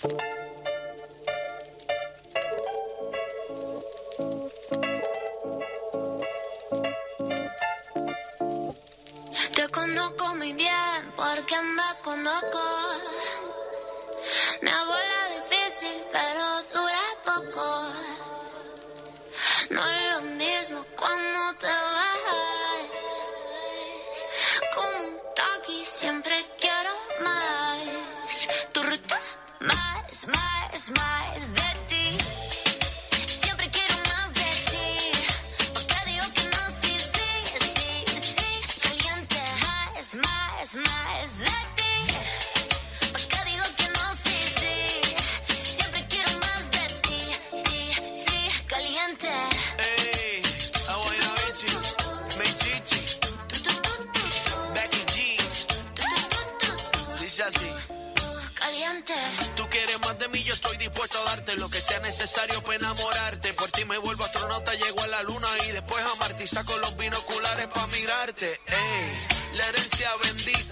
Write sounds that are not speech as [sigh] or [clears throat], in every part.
Te Tú quieres más de mí, yo estoy dispuesto a darte lo que sea necesario para enamorarte. Por ti me vuelvo astronauta, llego a la luna y después a Marte y saco los binoculares para mirarte. Ey, la herencia bendita,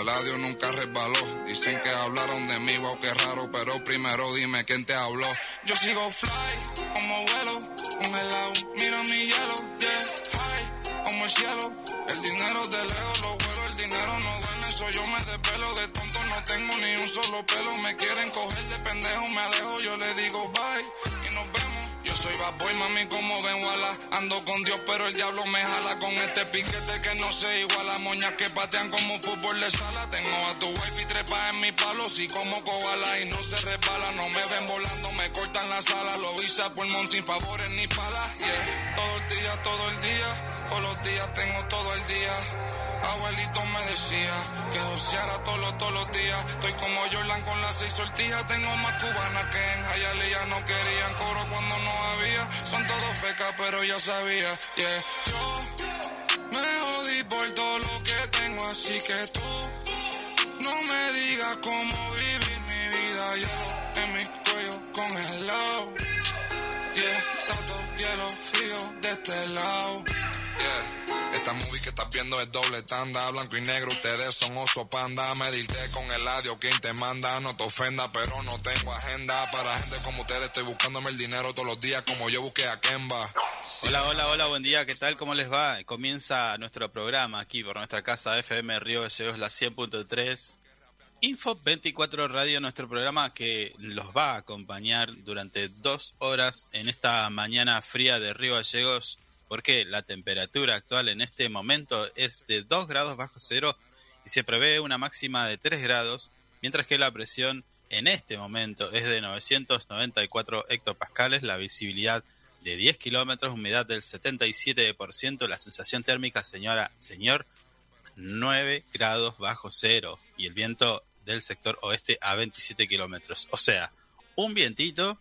Pero el audio nunca resbaló. Dicen que hablaron de mí, wow, qué raro. Pero primero dime quién te habló. Yo sigo fly, como vuelo, congelado. Mira mi hielo, yeah, high, como el cielo. El dinero de lejos, lo vuelo, el dinero no duerme. Eso yo me desvelo de tonto, no tengo ni un solo pelo. Me quieren coger de pendejo, me alejo. Yo le digo bye y nos vemos. Yo soy bad boy, mami, como ven, wala. Ando con Dios, pero el diablo me jala con este piquete que no se iguala. Moñas que patean como fútbol de sala. Tengo a tu wife y trepa en mi palo. Si como koala y no se resbala. No me ven volando, me cortan la sala. Lo visa pulmón sin favores ni palas. Yeah, todo el día, todo el día. Todos los días tengo todo el día. Abuelito me decía que joseara todos todos los días. Estoy como Jordan con las seis sortijas. Tengo más cubanas que en Hialeah. No querían coro cuando no había. Son todos fecas, pero ya sabía. Yeah. Yo me jodí por todo lo que tengo, así que tú no me digas cómo vivir mi vida. Hielo en mi cuello congelado. Yeah, tanto hielo frío de este lado. Viendo es doble tanda, blanco y negro, ustedes son oso panda. Medirte con el audio, quien te manda, no te ofenda, pero no tengo agenda. Para gente como ustedes estoy buscándome el dinero todos los días como yo busqué a Kemba. Hola, hola, hola, buen día, ¿qué tal? ¿Cómo les va? Comienza nuestro programa aquí por nuestra casa FM Río Gallegos, la 100.3. Info 24 Radio, nuestro programa que los va a acompañar durante dos horas en esta mañana fría de Río Gallegos, porque la temperatura actual en este momento es de 2 grados bajo cero y se prevé una máxima de 3 grados, mientras que la presión en este momento es de 994 hectopascales, la visibilidad de 10 kilómetros, humedad del 77%, la sensación térmica, señora, señor, 9 grados bajo cero y el viento del sector oeste a 27 kilómetros. O sea, un vientito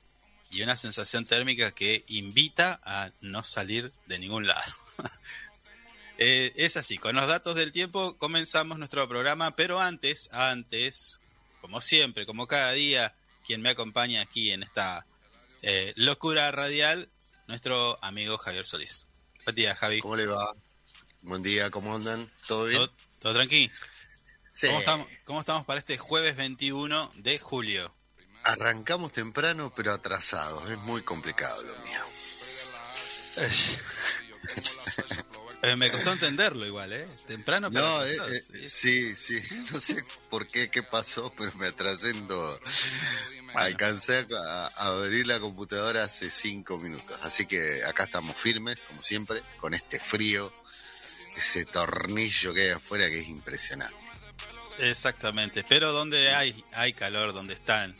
y una sensación térmica que invita a no salir de ningún lado. [laughs] Eh, es así, con los datos del tiempo comenzamos nuestro programa, pero antes, antes, como siempre, como cada día, quien me acompaña aquí en esta eh, locura radial, nuestro amigo Javier Solís. Buen día, Javi. ¿Cómo le va? Buen día, ¿cómo andan? ¿Todo bien? ¿Todo, tranquilo? Sí. ¿Cómo estamos, ¿Cómo estamos para este jueves 21 de julio? Arrancamos temprano, pero atrasados. Es muy complicado lo mío. Eh, me costó entenderlo igual, ¿eh? Temprano, pero No, eh, eh, sí, sí. No sé por qué, qué pasó, pero me atrasé en todo. Alcancé a, abrir la computadora hace cinco minutos. Así que acá estamos firmes, como siempre, con este frío, ese tornillo que hay afuera que es impresionante. Exactamente, pero donde hay, hay calor, donde están,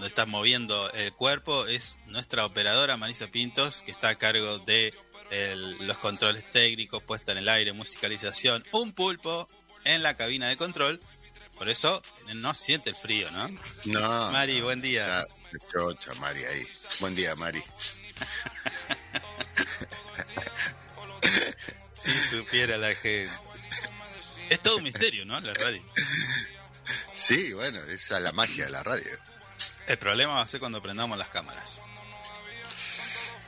donde está moviendo el cuerpo, es nuestra operadora Marisa Pintos, que está a cargo de los controles técnicos, puesta en el aire, musicalización, un pulpo en la cabina de control. Por eso no siente el frío, ¿no? No. Mari, buen día. chocha, Mari, ahí. Buen día, Mari. [laughs] si supiera la gente. Es todo un misterio, ¿no? La radio. Sí, bueno, esa es la magia de la radio. El problema va a ser cuando prendamos las cámaras.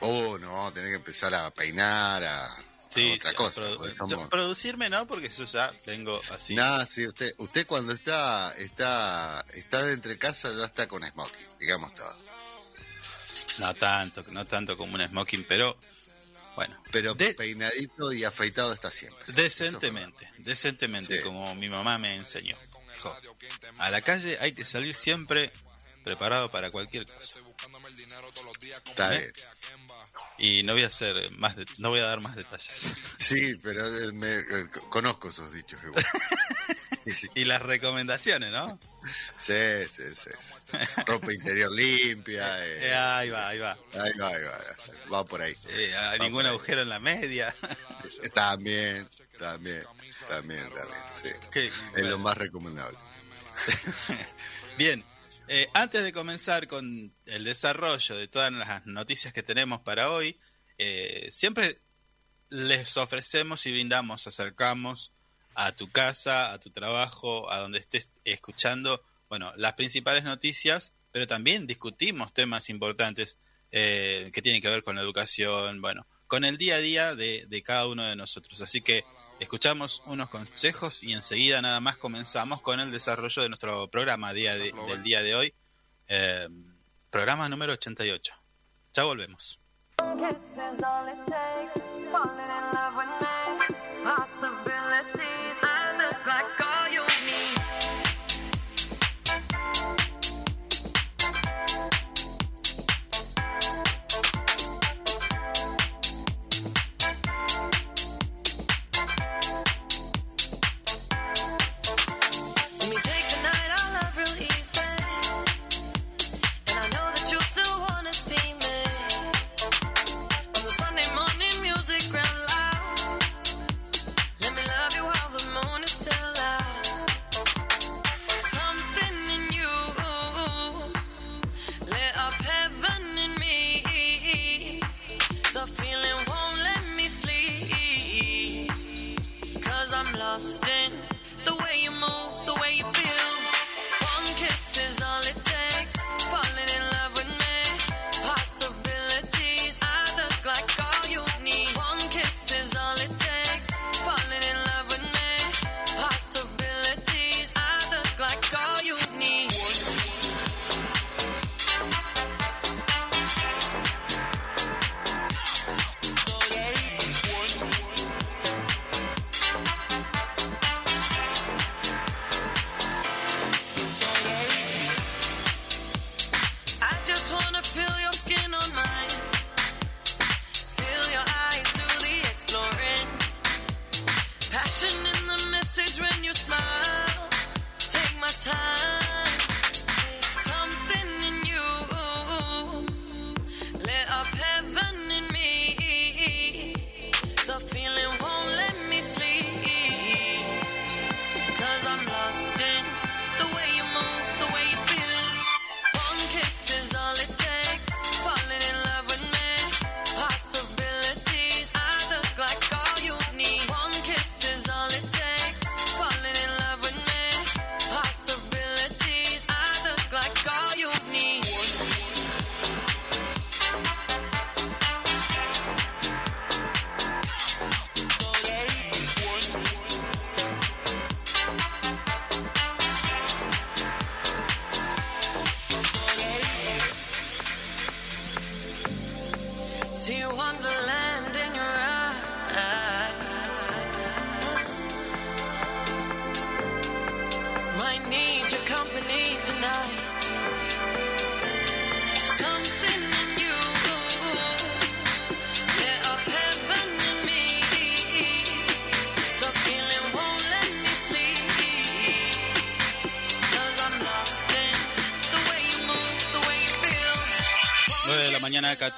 Oh, no, tener que empezar a peinar, a, sí, otra cosa. producirme no, porque eso ya vengo así. Nada, sí, usted, usted cuando está, está, está de entre casa ya está con smoking, digamos todo. No tanto, no tanto como un smoking, pero bueno. Pero peinadito y afeitado está siempre. Decentemente, decentemente, como mi mamá me enseñó. Dijo, a la calle hay que salir siempre preparado para cualquier cosa. Está ¿Eh? bien. Y no voy a hacer más, no voy a dar más detalles. [laughs] Sí, pero eh, me, eh, conozco esos dichos. [laughs] y las recomendaciones, ¿no? Sí, sí, sí. Ropa interior limpia. [laughs] Eh. ahí va, ahí va. Ahí va, ahí va. Va por ahí. ningún agujero en la media. También, también, también, también. Sí. es lo más recomendable. Bien, eh, antes de comenzar con el desarrollo de todas las noticias que tenemos para hoy, eh, siempre les ofrecemos y brindamos, acercamos a tu casa, a tu trabajo, a donde estés escuchando, bueno, las principales noticias, pero también discutimos temas importantes eh, que tienen que ver con la educación, bueno, con el día a día de, de cada uno de nosotros. Así que escuchamos unos consejos y enseguida nada más comenzamos con el desarrollo de nuestro programa día del día de hoy, eh, programa número 88. Ya volvemos. exhausting.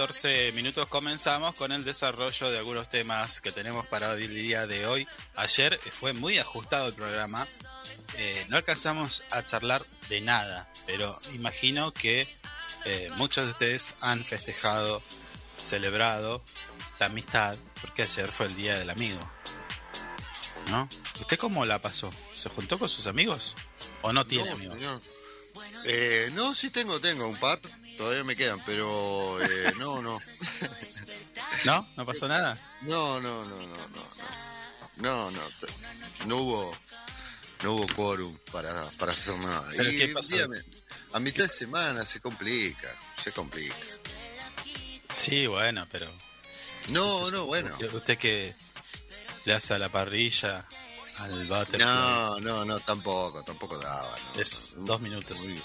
14 minutos. Comenzamos con el desarrollo de algunos temas que tenemos para el día de hoy. Ayer fue muy ajustado el programa. Eh, no alcanzamos a charlar de nada, pero imagino que eh, muchos de ustedes han festejado, celebrado la amistad, porque ayer fue el día del amigo. ¿No? ¿Usted cómo la pasó? ¿Se juntó con sus amigos? ¿O no tiene No, amigos? Eh, no, sí tengo, tengo un par. Todavía me quedan, pero eh, no, no. ¿No? ¿No pasó nada? No, no, no, no, no. No, no, no, no hubo, no hubo quórum para, para hacer nada. ¿Pero y qué pasó? dígame, a mitad de semana se complica, se complica. Sí, bueno, pero No, no, bueno. Usted, usted que le hace a la parrilla, al butterfly, No, no, no, tampoco, tampoco daba. no. es dos minutos. Muy-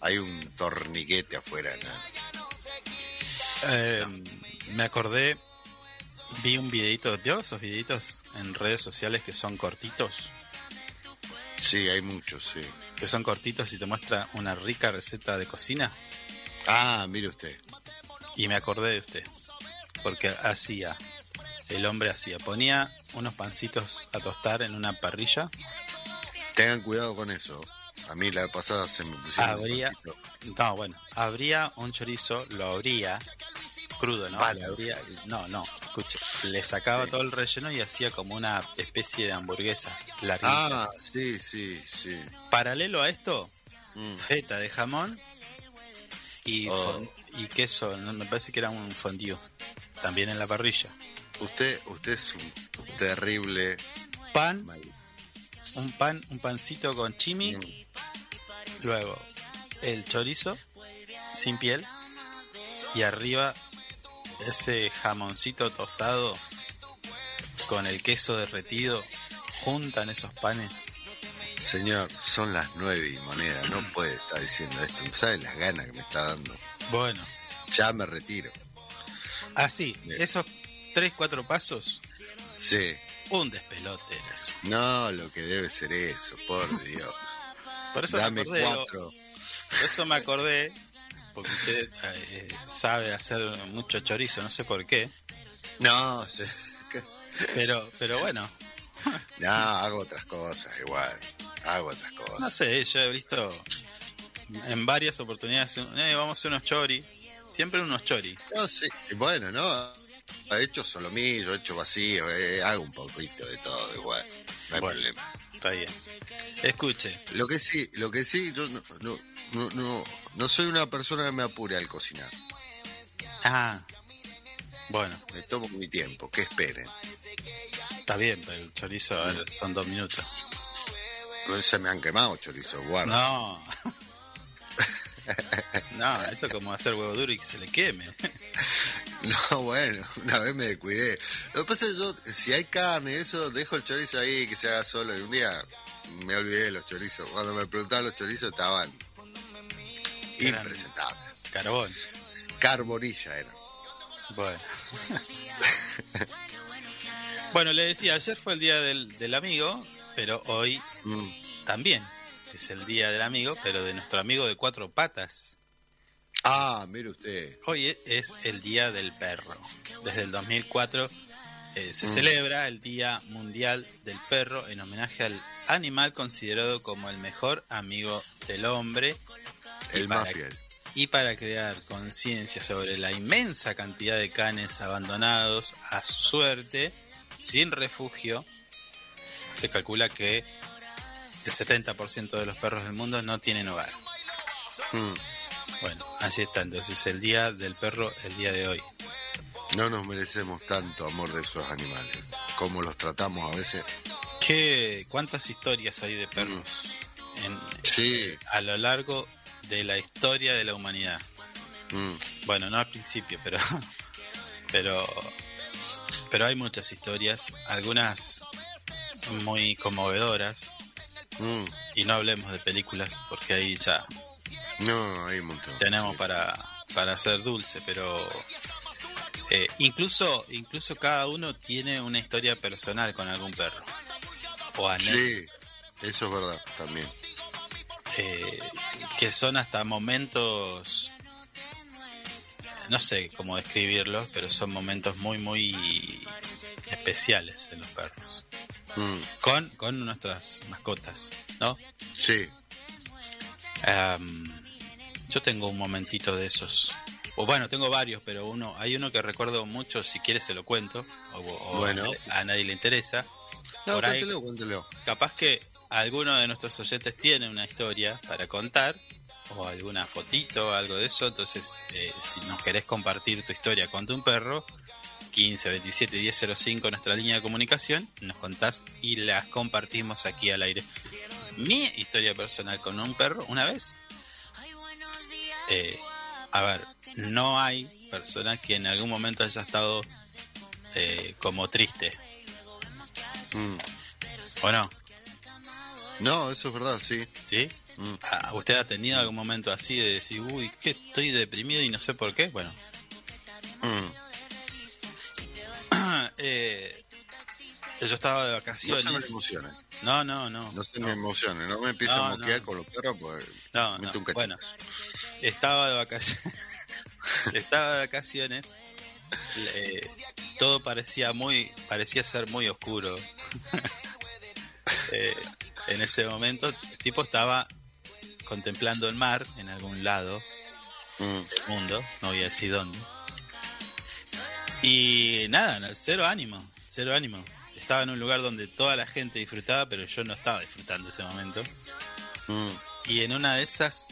hay un torniquete afuera, ¿no? Eh, Me acordé, vi un videito, ¿vio esos videitos en redes sociales que son cortitos? Sí, hay muchos, sí. Que son cortitos y te muestra una rica receta de cocina. Ah, mire usted. Y me acordé de usted, porque hacía, el hombre hacía, ponía unos pancitos a tostar en una parrilla, Tengan cuidado con eso. A mí la pasada se me pusieron. un abría, poquito. no, bueno, abría un chorizo, lo abría, crudo, ¿no? Vale. Lo abría- no, no, escuche, le sacaba Sí. todo el relleno y hacía como una especie de hamburguesa larguita. Ah, sí, sí, sí. Paralelo a esto, Mm. feta de jamón y, Oh. y queso, me parece que era un fondue, también en la parrilla. Usted, usted es un terrible. Pan, mal- un pan, un pancito con chimi, Mm. luego el chorizo sin piel y arriba ese jamoncito tostado con el queso derretido juntan esos panes. Señor, son las nueve y moneda. No [clears throat] puede estar diciendo esto. ¿No sabe las ganas que me está dando? Bueno, Ya me retiro. así, Bien. esos tres, cuatro pasos, Sí. Un despelote era eso. No, lo que debe ser eso, por Dios. Por eso Dame me acordé, cuatro. por eso me acordé, porque usted eh, sabe hacer mucho chorizo, no sé por qué, No, pero, pero bueno, no, hago otras cosas igual. Hago otras cosas. no sé, yo he visto en varias oportunidades, eh, vamos a hacer unos chori, siempre unos chori. No, sí. Bueno, no. He hecho solomillo, he hecho vacío, eh, hago un poquito de todo igual. No hay Bueno. problema. Está bien. Escuche, Lo que sí, lo que sí, yo no, no, no, no, no soy una persona que me apure al cocinar. ah, bueno, Me tomo mi tiempo, que esperen. está bien, pero el chorizo a ver, son dos minutos. No se me han quemado chorizo, guarda. No. [laughs] No, eso es como hacer huevo duro y que se le queme. [laughs] No, bueno, una vez me descuidé. Lo que pasa es que yo, si hay carne, eso, dejo el chorizo ahí que se haga solo. Y un día me olvidé de los chorizos. Cuando me preguntaban los chorizos estaban Eran- impresentables. Carbón. Carbonilla eran. Bueno. [laughs] bueno, le decía, ayer fue el día del, del amigo, pero hoy Mm. también es el día del amigo, pero de nuestro amigo de cuatro patas. Ah, mire usted. Hoy es el día del perro. Desde el 2004 eh, se Mm. celebra el Día Mundial del Perro en homenaje al animal considerado como el mejor amigo del hombre. El más fiel. Y para crear conciencia sobre la inmensa cantidad de canes abandonados a su suerte, sin refugio, se calcula que el 70% de los perros del mundo no tienen hogar. Mm. Bueno, así está entonces el día del perro, el día de hoy. No nos merecemos tanto amor de esos animales. Como los tratamos a veces. ¿Qué, ¿Cuántas historias hay de perros en- Sí. a lo largo de la historia de la humanidad? Mm. Bueno, no al principio, pero [laughs] pero pero hay muchas historias, algunas muy conmovedoras Mm. y no hablemos de películas porque ahí ya No, hay un montón. tenemos Sí. para para hacer dulce, pero eh, incluso incluso cada uno tiene una historia personal con algún perro o anécdotas Sí, eso es verdad también. eh, que son hasta momentos no sé cómo describirlos pero son momentos muy muy especiales en los perros Mm. con con nuestras mascotas no Sí, yo tengo un momentito de esos o bueno tengo varios pero uno hay uno que recuerdo mucho si quieres se lo cuento o, o Bueno. a nadie le interesa no, Por ahí- cuéntelo, cuéntelo. capaz que alguno de nuestros oyentes tiene una historia para contar o alguna fotito algo de eso, entonces eh, si nos querés compartir tu historia con tu perro, 15 27 1005 nuestra línea de comunicación, nos contás y las compartimos aquí al aire. Mi historia personal con un perro, una vez, eh, a ver, no hay persona que en algún momento haya estado eh, como triste, Mm. ¿o no? No, eso es verdad, sí. ¿Sí? Mm. Ah, ¿Usted ha tenido algún momento así de decir, uy, que estoy deprimido y no sé por qué? Bueno, Mm. [clears throat] eh, yo estaba de No vacaciones. se me emociones. No, no, no. No se me emociones. No me empieces No, a moquear no. con los perros, pues. No, no, un. Bueno, estaba de vacaciones. [laughs] estaba de vacaciones. Eh, todo parecía muy, parecía ser muy oscuro. [laughs] Eh, en ese momento, el tipo estaba contemplando el mar en algún lado Mm. del mundo, no voy a decir dónde. Y nada, no, cero ánimo, cero ánimo. Estaba en un lugar donde toda la gente disfrutaba, pero yo no estaba disfrutando ese momento. Mm. Y en una de esas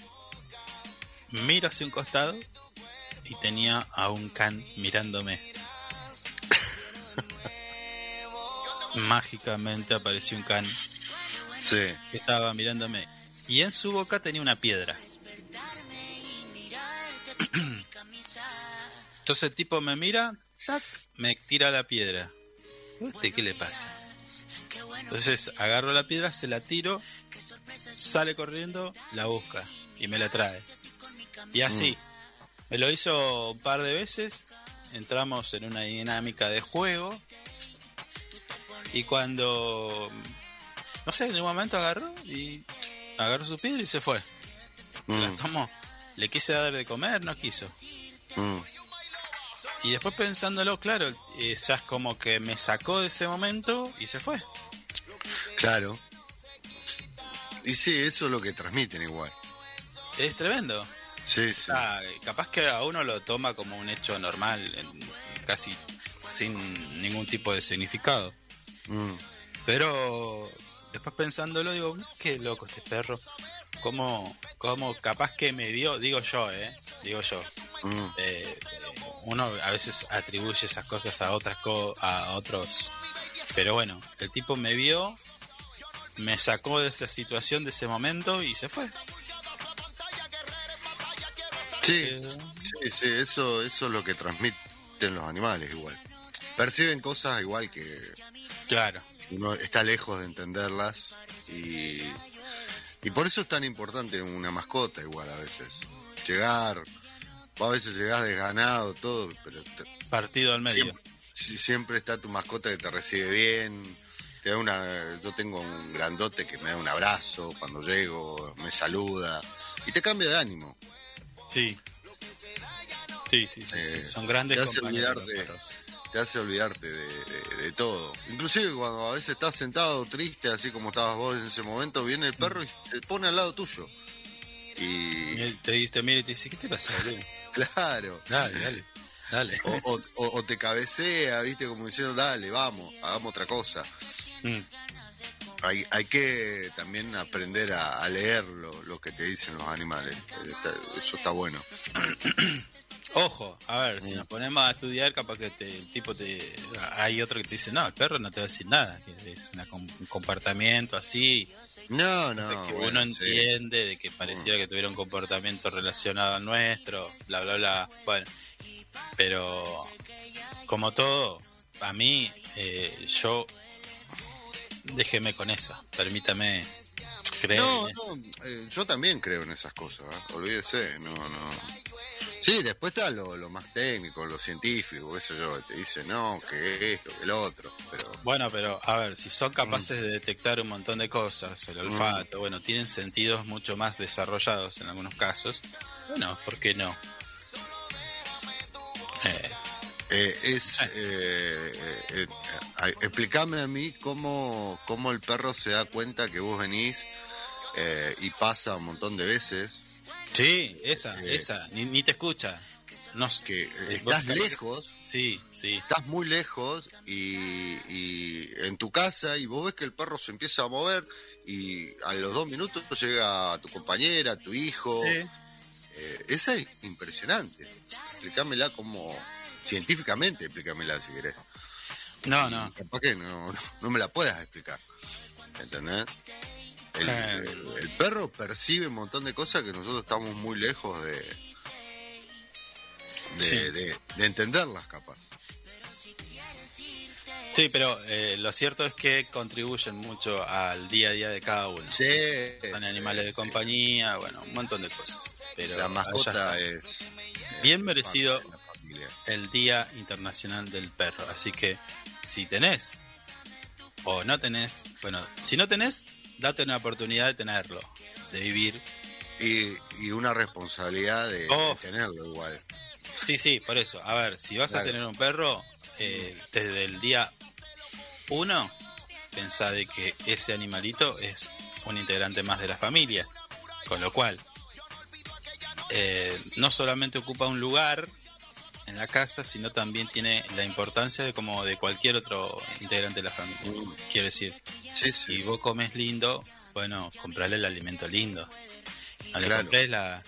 miro hacia un costado y tenía a un can mirándome. [laughs] Mágicamente apareció un can Sí. que estaba mirándome y en su boca tenía una piedra. [clears throat] Entonces el tipo me mira, me tira la piedra. ¿Este qué le pasa? Entonces agarro la piedra, se la tiro, sale corriendo, la busca y me la trae. Y así, me lo hizo un par de veces, entramos en una dinámica de juego y cuando, no sé, en un momento agarró y agarró su piedra y se fue. La Mm. tomó. Le quise dar de comer, no quiso. Mm. Y después pensándolo, claro, esas como que me sacó de ese momento y se fue. Claro. Y sí, eso es lo que transmiten igual. Es tremendo. Sí, sí. Ah, capaz que a uno lo toma como un hecho normal, casi sin ningún tipo de significado. Mm. Pero después pensándolo, digo, qué loco este perro. ¿Cómo, cómo capaz que me dio? Digo yo, ¿eh? Digo yo. Mm. Eh, uno a veces atribuye esas cosas a otras co- a otros. Pero bueno, el tipo me vio, me sacó de esa situación, de ese momento y se fue. Sí, sí, sí, eso, eso es lo que transmiten los animales igual. Perciben cosas igual que claro. uno está lejos de entenderlas y, y por eso es tan importante una mascota igual a veces. Llegar, vos a veces llegás desganado, todo, pero te- Partido al medio. siempre, si- siempre está tu mascota que te recibe bien. Te da una, yo tengo un grandote que me da un abrazo cuando llego, me saluda y te cambia de ánimo. Sí. Sí, sí, sí, sí, Eh, Son grandes te hace compañeros olvidar los de- perros. te hace olvidarte de, de- de todo. Inclusive cuando a veces estás sentado triste, así como estabas vos en ese momento, viene el perro y te pone al lado tuyo. Y Y él te dice, mira y te dice, ¿qué te pasa, boludo? claro. Dale, dale, dale. O, o- o- o te cabecea, viste, como diciendo, dale, vamos, hagamos otra cosa. Mm. Hay, hay que también aprender a, a leer lo, lo que te dicen los animales. Eso está bueno. [coughs] Ojo, a ver, si nos ponemos a estudiar, capaz que te- el tipo te. Hay otro que te dice, no, el perro no te va a decir nada, que es una un comportamiento así, No, no. o sea, que bueno, uno sí. entiende de que pareciera que tuviera un comportamiento relacionado al nuestro, bla, bla, bla. Bueno, pero como todo, a mí, eh, yo. Déjeme con esa, permítame creer. No, no, eh, yo también creo en esas cosas, ¿eh? olvídese, no, no. Sí, después está lo, lo más técnico, lo científico, eso yo, te dice, no, que esto, que el otro, pero Bueno, pero a ver, si son capaces de detectar un montón de cosas, el olfato, bueno, tienen sentidos mucho más desarrollados en algunos casos, bueno, ¿por qué no? Eh, eh, es, eh, eh, eh, explícame a mí cómo, cómo el perro se da cuenta que vos venís eh, y pasa un montón de veces, sí, esa, Eh. esa, ni, ni te escucha. No, que eh, estás lejos Sí, sí, estás muy lejos y, y en tu casa y vos ves que el perro se empieza a mover y a los dos minutos llega tu compañera, tu hijo. sí. Eh, esa es impresionante. Explícamela como científicamente, explícamela si querés. No, no. Capaz que no, no, no me la puedas explicar. ¿Entendés? El, Eh. el- el perro percibe un montón de cosas que nosotros estamos muy lejos de, de, Sí. de- de entenderlas, capaz. Sí, pero eh, lo cierto es que contribuyen mucho al día a día de cada uno. Sí, Son sí, animales de sí. compañía, bueno, un montón de cosas. Pero La mascota es. Bien es merecido el Día Internacional del Perro. Así que si tenés o no tenés, bueno, si no tenés, date una oportunidad de tenerlo, de vivir. Y, y una responsabilidad de, Oh. de tenerlo igual. Sí, sí, por eso. A ver, si vas a tener un perro, eh, desde el día uno, pensá de que ese animalito es un integrante más de la familia. Con lo cual, eh, no solamente ocupa un lugar en la casa, sino también tiene la importancia de como de cualquier otro integrante de la familia. Mm. Quiero decir, Sí, si sí. vos comes lindo, bueno, comprarle el alimento lindo. No le la,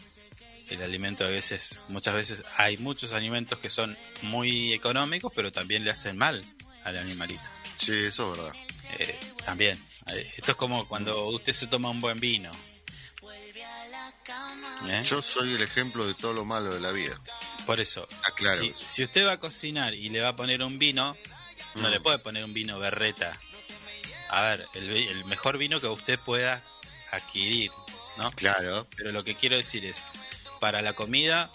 el alimento a veces, muchas veces hay muchos alimentos que son muy económicos, pero también le hacen mal al animalito. Sí, eso es verdad. Eh, también. Eh, Esto es como cuando usted se toma un buen vino. ¿Eh? Yo soy el ejemplo de todo lo malo de la vida. Por eso, Ah, si, si usted va a cocinar y le va a poner un vino, no Mm. le puede poner un vino berreta. A ver, el, el mejor vino que usted pueda adquirir, ¿no? Claro. Pero lo que quiero decir es, para la comida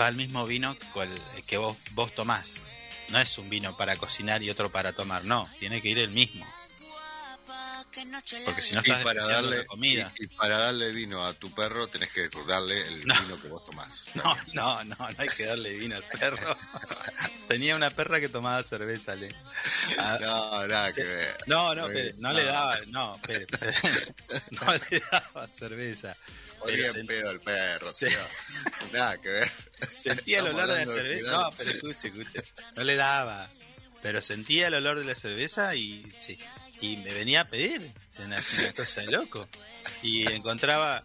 va el mismo vino cual- que vos, vos tomás. No es un vino para cocinar y otro para tomar, no, tiene que ir el mismo. Porque si no Y estás para, despreciando darle, la comida. y, y para darle vino a tu perro tenés que darle el No. vino que vos tomás. [laughs] No, no, no, no hay que darle vino al perro. [laughs] Tenía una perra que tomaba cerveza, le. Ah, No, nada que ver. No, no, bien. no le daba, no, espere, espere. [laughs] no le daba cerveza. Oye, Pero en pedo el perro, Sí. tío. Nada que ver. sentía el olor de la cerveza. No, pero escuche, escuche. No le daba. Pero sentía el olor de la cerveza y sí. Y me venía a pedir. Una, una cosa de loco. Y encontraba.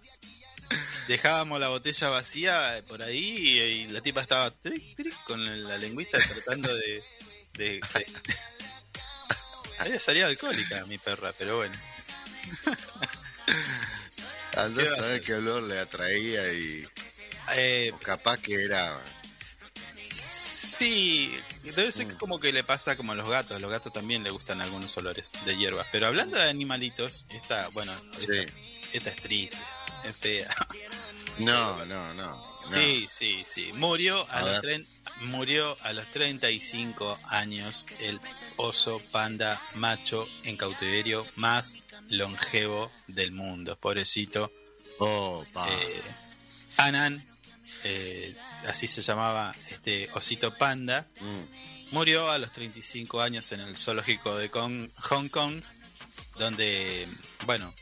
Dejábamos la botella vacía por ahí y, y la tipa estaba tric, tric, con la lengüita tratando de. de, de- Había salido alcohólica mi perra, pero bueno. Andá ¿Qué a saber qué olor le atraía y Eh, o capaz que era. Sí, debe ser que como que le pasa como a los gatos. A los gatos también le gustan algunos olores de hierbas. Pero hablando de animalitos, esta, bueno, esta, Sí. esta es triste, es fea. No, no, no. no. Sí, sí, sí. Murió a, A los tren- murió a los 35 años el oso panda macho en cautiverio más longevo del mundo. Pobrecito. Oh, pa. Eh, Anan, eh, así se llamaba este osito panda. Mm. murió a los 35 años en el zoológico de Hong Kong, donde, bueno,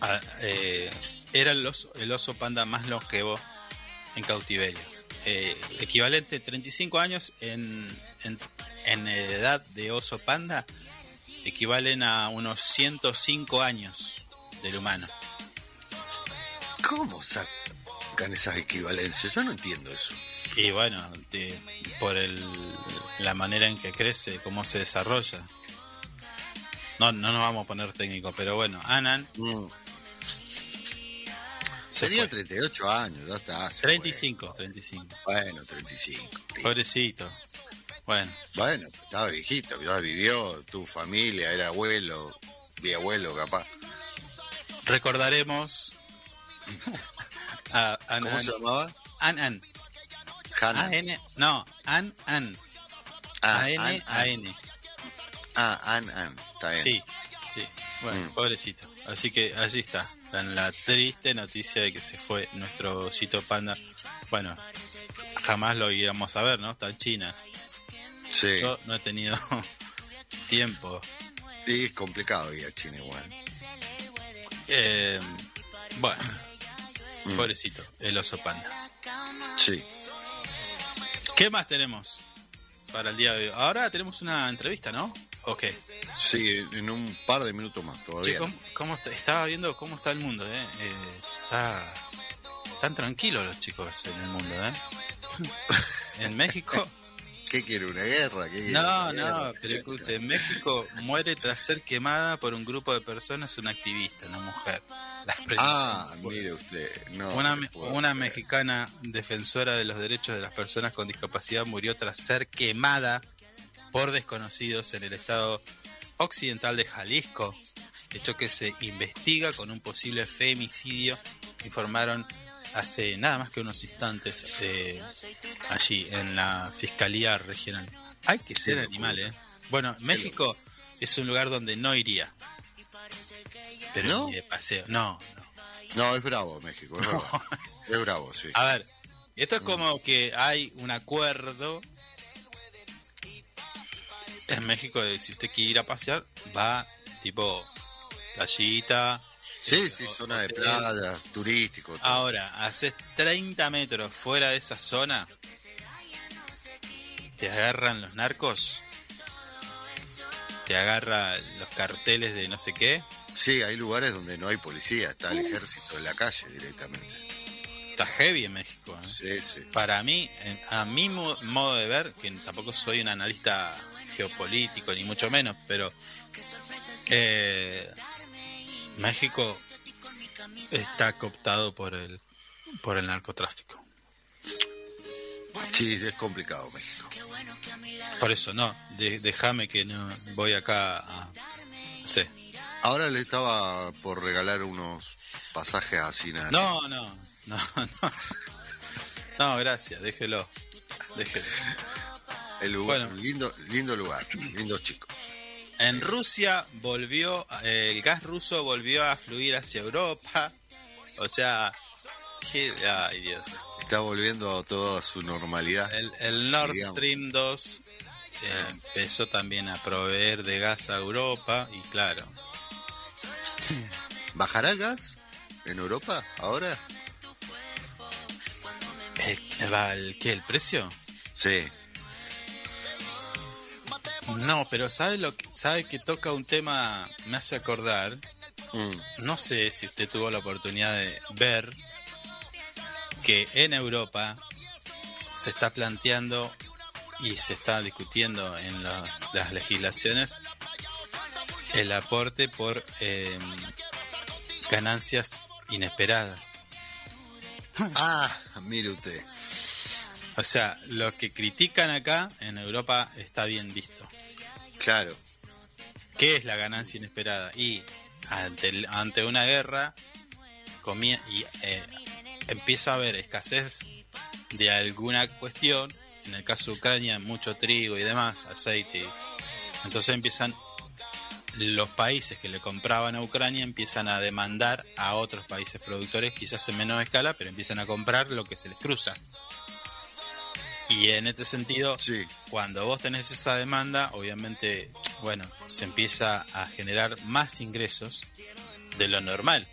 a- eh, era el oso, el oso panda más longevo en cautiverio. Eh, equivalente 35 años en, en, en edad de oso panda, equivalen a unos 105 años del humano. ¿Cómo sacan esas equivalencias? Yo no entiendo eso. Y bueno, por el, la manera en que crece, cómo se desarrolla. No, no nos vamos a poner técnico, pero bueno, Anan Mm. Tenía fue. 38 años, ya está. se 35, 35. fue. Bueno, 35. sí. Pobrecito. Bueno, Bueno, estaba viejito, ya vivió, tu familia, era abuelo, bisabuelo capaz. recordaremos [laughs] a ¿Cómo Anan. se llamaba? Hannah. A-N. No, An An. Ah, A-N An, An. A-N. Ah, An, An, está bien. Sí, sí. Bueno, Mm. pobrecito. Así que allí está. En la triste noticia de que se fue nuestro osito panda. Bueno, jamás lo íbamos a ver, ¿no? Está en China. Sí, Yo no he tenido [laughs] tiempo. y es complicado ir a China igual. Eh, bueno. Pobrecito, el oso panda. Sí. ¿Qué más tenemos para el día de hoy? Ahora tenemos una entrevista, ¿no? ¿O qué? Sí, en un par de minutos más todavía. ¿cómo, cómo está- estaba viendo cómo está el mundo, ¿eh? Eh, está, están tranquilos los chicos en el mundo, ¿eh? [laughs] En México, ¿Qué quiere una guerra? ¿Qué quiere no, una no, pero escuche, en México muere tras ser quemada por un grupo de personas una activista, una mujer. La prendieron Ah, [laughs] mire usted. No, Una, una mexicana defensora de los derechos de las personas con discapacidad murió tras ser quemada por desconocidos en el estado occidental de Jalisco, hecho que se investiga con un posible femicidio, informaron hace nada más que unos instantes eh, allí en la Fiscalía Regional. Hay que ser animal, ¿eh? Bueno, México es un lugar donde no iría. Pero ¿No? ni de paseo. No, no. No, es bravo México, es verdad. es bravo, sí. A ver, esto es como que hay un acuerdo en México de si usted quiere ir a pasear, va tipo playita. Sí, sí, zona de playa, turístico. todo. Ahora, haces 30 metros fuera de esa zona, te agarran los narcos, te agarran los carteles de no sé qué, Sí, hay lugares donde no hay policía, está el ejército en la calle directamente. está heavy en México. ¿eh? Sí, sí. Para mí, en- a mi mo- modo de ver, que tampoco soy un analista geopolítico, ni mucho menos, pero eh, México está cooptado por el, por el narcotráfico. Sí, es complicado México. Por eso, no, de- déjame que no voy acá a... Sé. Ahora le estaba por regalar unos pasajes a Sinar. No, no, no, no. No, gracias, déjelo. Déjelo. El lugar, Bueno. lindo, lindo lugar, lindo chico. En Rusia volvió, eh, el gas ruso volvió a fluir hacia Europa. O sea, que, ay Dios. Está volviendo a su normalidad. El, el Nord Digamos. Stream 2 eh, empezó también a proveer de gas a Europa y claro, ¿Bajará el gas en Europa ahora? ¿el, va el- qué? ¿El precio? Sí. No, pero sabe lo que sabe que toca un tema me hace acordar. Mm. No sé si usted tuvo la oportunidad de ver que en Europa se está planteando y se está discutiendo en las, las legislaciones el aporte por eh, ganancias inesperadas. [laughs] Ah, mire usted. O sea, lo que critican acá en Europa está bien visto. Claro. ¿Qué es la ganancia inesperada? Y ante, ante una guerra comie- y, eh, empieza a haber escasez de alguna cuestión, en el caso de Ucrania mucho trigo y demás, aceite. Entonces empiezan los países que le compraban a Ucrania empiezan a demandar a otros países productores, quizás en menor escala, pero empiezan a comprar lo que se les cruza. Y en este sentido, Sí, cuando vos tenés esa demanda, obviamente, bueno, se empieza a generar más ingresos de lo normal.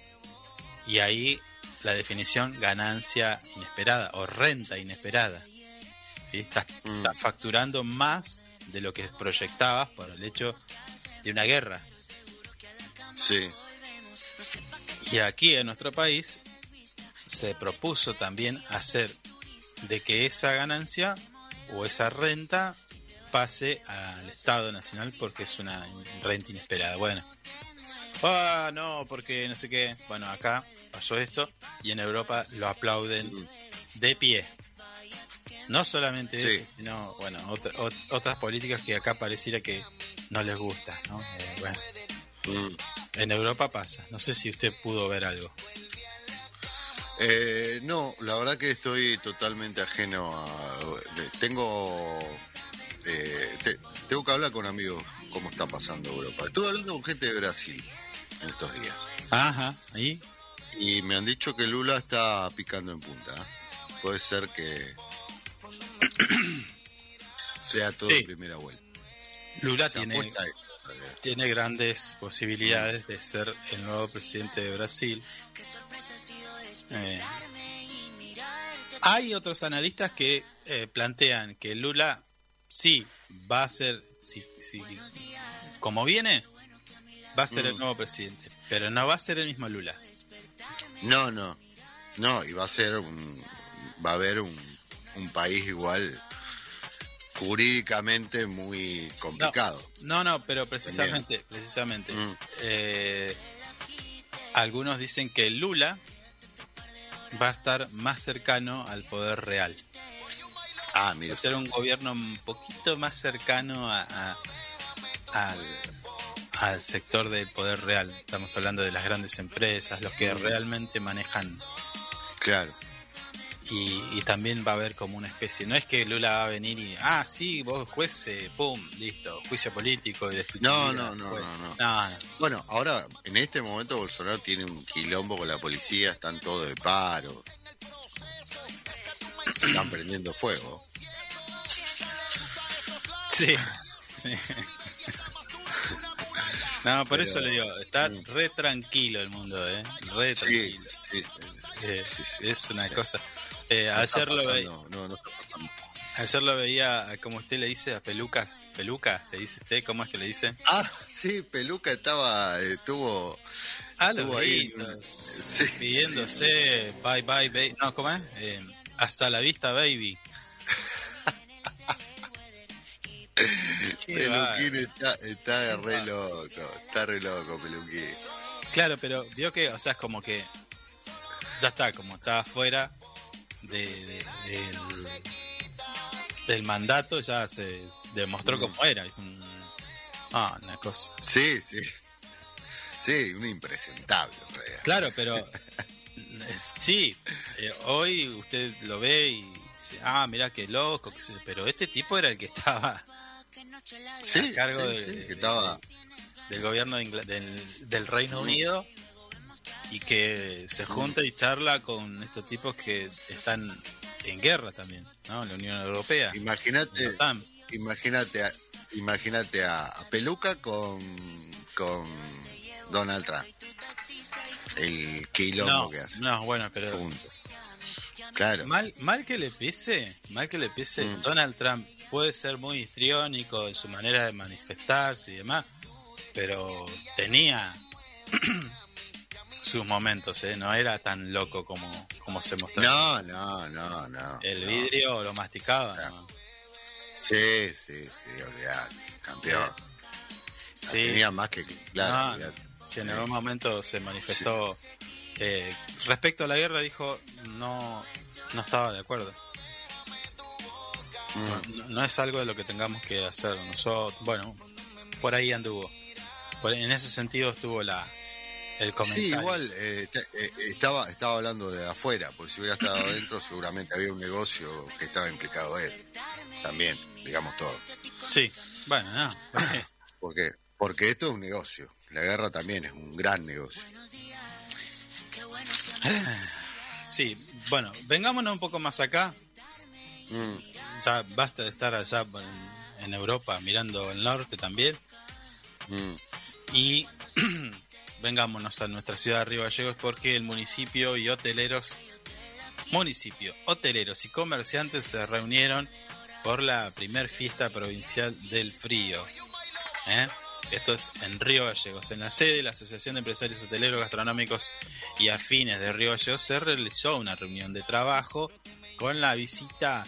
Y ahí la definición ganancia inesperada o renta inesperada. ¿Sí? Estás, Mm. estás facturando más de lo que proyectabas por el hecho de una guerra. sí. Y aquí en nuestro país se propuso también hacer de que esa ganancia o esa renta pase al Estado Nacional porque es una renta inesperada. Bueno, ah, no, porque no sé qué. Bueno, acá pasó esto y en Europa lo aplauden de pie. No solamente Sí. eso, sino, bueno, otra- ot- otras políticas que acá pareciera que no les gusta, ¿no? Eh, bueno, Mm. en Europa pasa. No sé si usted pudo ver algo. Eh, no, la verdad que estoy totalmente ajeno a... Tengo... eh, te- tengo que hablar con amigos cómo está pasando Europa. Estuve hablando con gente de Brasil en estos días. Ajá, ahí. Y me han dicho que Lula está picando en punta. ¿eh? Puede ser que [clears throat] sea todo Sí. en primera vuelta. Lula Se tiene, tiene grandes posibilidades de ser el nuevo presidente de Brasil. Eh, hay otros analistas que eh, plantean que Lula sí va a ser, sí, sí, como viene, va a ser el Mm. nuevo presidente, pero no va a ser el mismo Lula. No, no. No, y va a ser un. Va a haber un, un país igual jurídicamente muy complicado. No, no, pero precisamente, precisamente, Mm. eh, algunos dicen que Lula va a estar más cercano al poder real. Ah, mira. Va a ser un gobierno un poquito más cercano a, a- al, al sector del poder real. Estamos hablando de las grandes empresas, los que realmente manejan. Claro. Y, y también va a haber como una especie. No es que Lula va a venir y. Ah, sí, vos juez, eh, pum, listo. Juicio político y destituir No, no, no, no, no. No, no. Bueno, ahora, en este momento Bolsonaro tiene un quilombo con la policía, están todos de paro. Se están prendiendo fuego. Sí. sí. [laughs] No, por Pero- eso le digo, está re tranquilo el mundo, ¿eh? Re tranquilo. sí. Eh, sí, sí. es una cosa. Eh, No está ayer, lo ve- pasando, no, no está pasando. ayer lo veía, como usted le dice, a Peluca. Peluca, le dice usted, ¿cómo es que le dice? Ah, sí, Peluca estaba, estuvo, A los Estuvo ahí, gritos, sí, pidiéndose bye bye baby. No, ¿cómo es? Eh, hasta la vista baby. [laughs] Peluquín está, está re loco, está re loco Peluquín. Claro, pero vio que, o sea, es como que ya está, como estaba fuera de, de- del, del mandato, ya se demostró Mm. cómo era. Es un- ah, una cosa. Sí, sí. Sí, un impresentable. Claro, pero [laughs] sí, eh, hoy usted lo ve y dice, ah, mira qué loco, qué sé yo", pero este tipo era el que estaba Sí, a cargo sí, de- sí, de- que estaba... del gobierno de del Reino Mm. Unido y que se junta y charla con estos tipos que están en guerra también, ¿no? La Unión Europea. Imagínate, imagínate, a- imagínate a, a Peluca con, con Donald Trump. El quilombo No, que hace. no, bueno, pero. Claro. mal, mal que le pese, mal que le pese, Mm. Donald Trump puede ser muy histriónico en su manera de manifestarse y demás, pero tenía [clears throat] sus momentos, ¿eh? No era tan loco como, como se mostraba. No, no, no, no. El no. vidrio lo masticaba, ¿no? Sí, sí, sí, olvidate. Campeón. Sí, Tenía más que claro. Ah, olvidate. si en algún momento se manifestó eh, respecto a la guerra, dijo no, no estaba de acuerdo. Mm. No, no es algo de lo que tengamos que hacer nosotros. Bueno, por ahí anduvo. Por- en ese sentido estuvo la el comentario. Sí, igual eh, eh, estaba, estaba hablando de afuera, porque si hubiera estado adentro seguramente había un negocio que estaba implicado él. También, digamos todo. Sí, bueno, no. [coughs] Porque, porque esto es un negocio. La guerra también es un gran negocio. sí, bueno, vengámonos un poco más acá. Mm, ya basta de estar allá en, en Europa mirando el norte también. Mm. Y [coughs] vengámonos a nuestra ciudad de Río Gallegos porque el municipio y hoteleros, municipio, hoteleros y comerciantes se reunieron por la primer fiesta provincial del frío. ¿eh? Esto es en Río Gallegos. En la sede de la Asociación de Empresarios Hoteleros, Gastronómicos y Afines de Río Gallegos se realizó una reunión de trabajo con la visita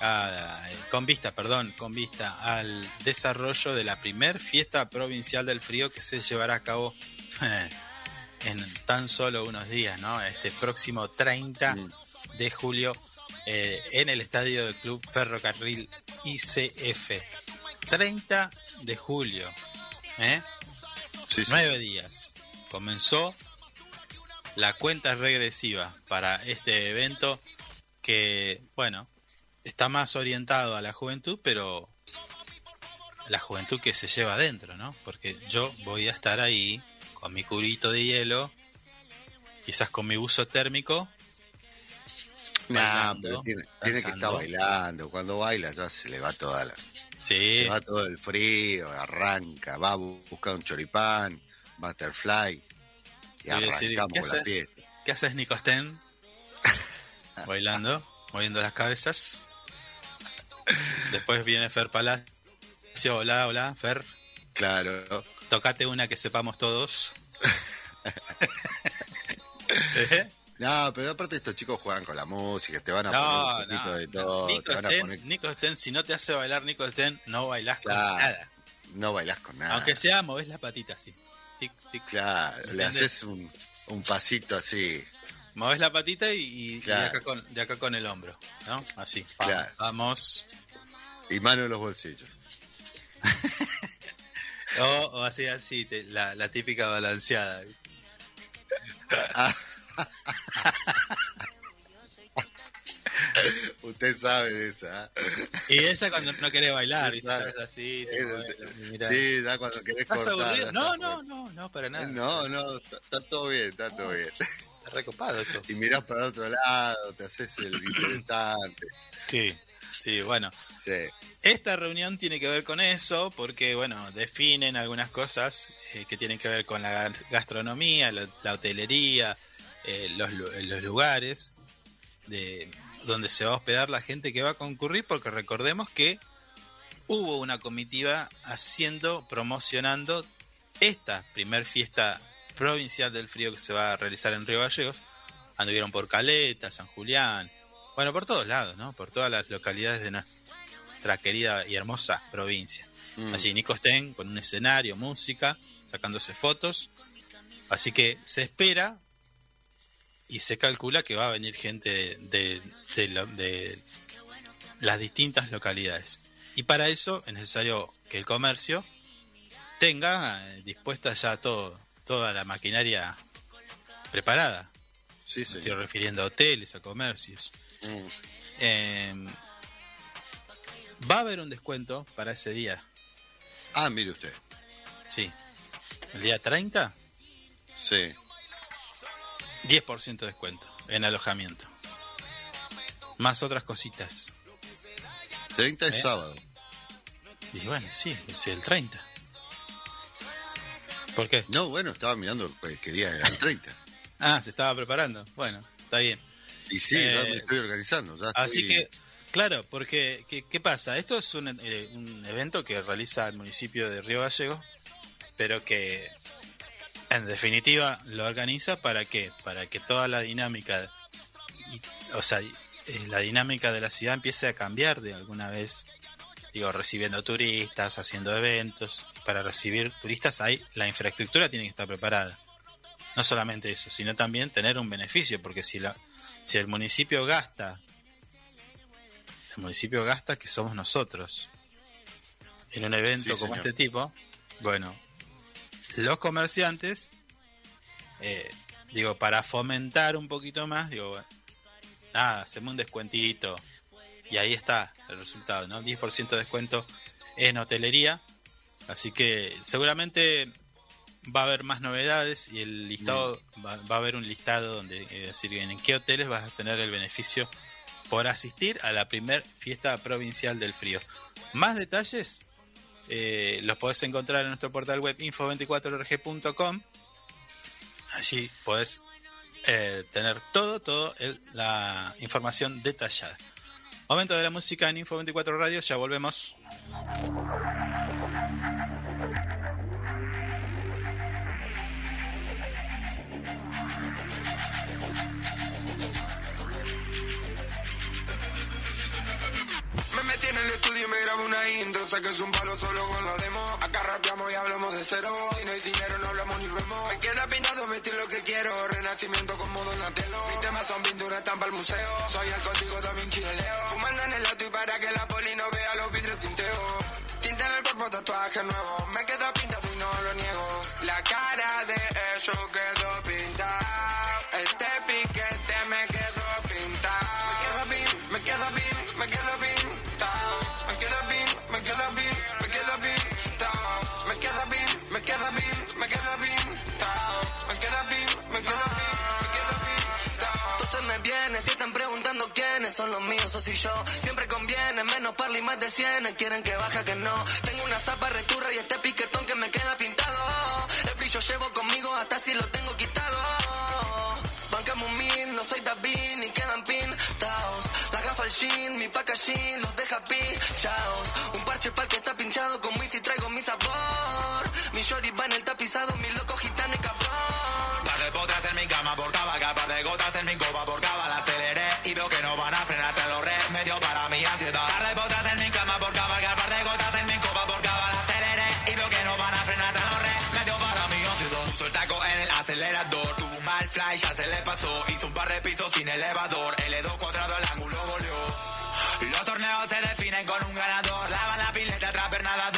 a- con vista, perdón, con vista al desarrollo de la primer fiesta provincial del frío que se llevará a cabo [laughs] en tan solo unos días, ¿no? Este próximo 30 Mm. de julio eh, en el estadio del Club Ferrocarril ICF. 30 de julio, ¿eh? Sí, sí. Nueve días. Comenzó la cuenta regresiva para este evento que, bueno, está más orientado a la juventud, pero la juventud que se lleva adentro, ¿no? Porque yo voy a estar ahí con mi cubito de hielo, quizás con mi buzo térmico. Nah, pero tiene, tiene que estar bailando. Cuando baila ya se le va toda la, Sí, se va todo el frío, arranca, va a bu- buscar un choripán, butterfly y decir, ¿qué la haces? fiesta. ¿Qué haces, Nicostén? [laughs] Bailando, moviendo las cabezas. Después viene Fer Palacio. Hola, hola, Fer. Claro. Tocate una que sepamos todos. [laughs] ¿Eh? No, pero aparte estos chicos juegan con la música, te van a No, poner un poquito no. de todo, Nico te van a Sten, poner... Nico Sten, si no te hace bailar Nico Sten, no bailás con nada. No bailás con nada. Aunque sea, movés la patita así. Tic, tic. Claro, le haces un, un pasito así. Movés la patita y, de, acá con, de acá con el hombro. ¿No? Así. Vamos. Claro. Vamos. Y mano en los bolsillos. [laughs] O, o así, así, te- la, la típica balanceada. [laughs] Usted sabe de esa. ¿eh? Y esa cuando no querés bailar. Exacto. Sabes así, te Es-. Sí, ya cuando querés ¿Estás cortar. aburrido? No, no, no, no, para nada. No, no, está, está todo bien, está todo bien. Está recopado esto. Y mirás para otro lado, te haces el [coughs] interesante. Sí, sí, bueno. Sí, Esta reunión tiene que ver con eso, porque, bueno, definen algunas cosas eh, que tienen que ver con la gastronomía, la, la hotelería, eh, los, lu- los lugares de donde se va a hospedar la gente que va a concurrir, porque recordemos que hubo una comitiva haciendo, promocionando esta primer fiesta provincial del frío que se va a realizar en Río Gallegos. Anduvieron por Caleta, San Julián, bueno, por todos lados, ¿no? Por todas las localidades de nuestra querida y hermosa provincia. Mm. Allí Nico Sten con un escenario, música, sacándose fotos. Así que se espera y se calcula que va a venir gente de, de- de lo- de las distintas localidades. Y para eso es necesario que el comercio tenga eh, dispuesta ya todo, toda la maquinaria preparada. sí, Me sí. estoy refiriendo a hoteles, a comercios. Eh, va a haber un descuento para ese día. Ah, mire usted. Sí. El día 30, Sí. 10% de descuento en alojamiento. Más otras cositas. 30 es ¿Eh? sábado. Y bueno, sí, es el 30. ¿Por qué? No, bueno, estaba mirando pues, qué día era el 30. Ah, se estaba preparando. Bueno, está bien. Y sí, ya Eh, me estoy organizando. Ya Así estoy- que, claro, porque, ¿qué, qué pasa? Esto es un, eh, un evento que realiza el municipio de Río Gallegos, pero que en definitiva lo organiza para qué? Para que toda la dinámica, y- o sea, eh, la dinámica de la ciudad empiece a cambiar de alguna vez. Digo, recibiendo turistas, haciendo eventos. Para recibir turistas hay la infraestructura tiene que estar preparada. No solamente eso, sino también tener un beneficio, porque si la, si el municipio gasta, el municipio gasta que somos nosotros en un evento Sí, como señor. este tipo, bueno, los comerciantes, eh, digo, para fomentar un poquito más, digo, bueno, nada, hacemos un descuentito y ahí está el resultado, ¿no? 10% de descuento en hotelería, así que seguramente va a haber más novedades y el listado va, va a haber un listado donde eh, decir en qué hoteles vas a tener el beneficio por asistir a la primer fiesta provincial del frío. Más detalles eh, los podés encontrar en nuestro portal web info24rg.com. Allí podés eh, tener todo, todo la información detallada. Momento de la música en Info24 Radio, ya volvemos. Una intro, sé que es un palo solo con la demo. Acá rapeamos y hablamos de cero, si no hay dinero no hablamos ni remo. Me queda pintado vestir lo que quiero, renacimiento como Donatello. Mis temas son pinturas, estampa al museo, soy el código da Vinci o si yo. Siempre conviene, menos parla y más de cien. Quieren que baja, que no. Tengo una zapa returra y este piquetón que me queda pintado. El brillo llevo conmigo hasta si lo tengo quitado. Bancame un no soy David ni quedan pintados. La gafa al jean, mi packaging los deja pinchados. Un parche pa'l que está pinchado con Wiz y traigo mi sabor. Mi shorty va en el tapizado, mi ya se le pasó, hizo un par de pisos sin elevador, L2 cuadrado al ángulo volvió. Los torneos se definen con un ganador, lava la pileta, trapper nadador,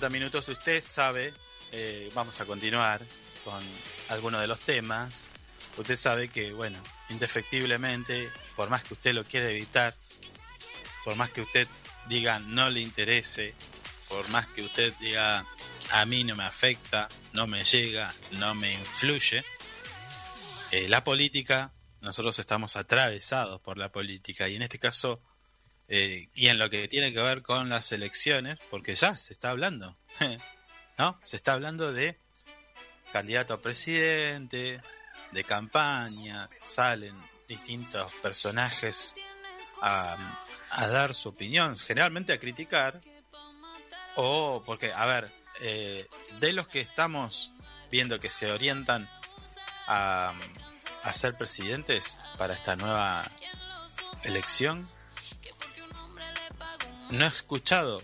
50 minutos. Usted sabe, eh, vamos a continuar con algunos de los temas. Usted sabe que, bueno, indefectiblemente, por más que usted lo quiera evitar, por más que usted diga no le interese, por más que usted diga a mí no me afecta, no me llega, no me influye, eh, la política, nosotros estamos atravesados por la política y en este caso eh, y en lo que tiene que ver con las elecciones, porque ya se está hablando, [laughs] ¿no? Se está hablando de candidato a presidente, de campaña, salen distintos personajes a, a dar su opinión, generalmente a criticar, o porque, a ver, eh, de los que estamos viendo que se orientan a, a ser presidentes para esta nueva elección, no he escuchado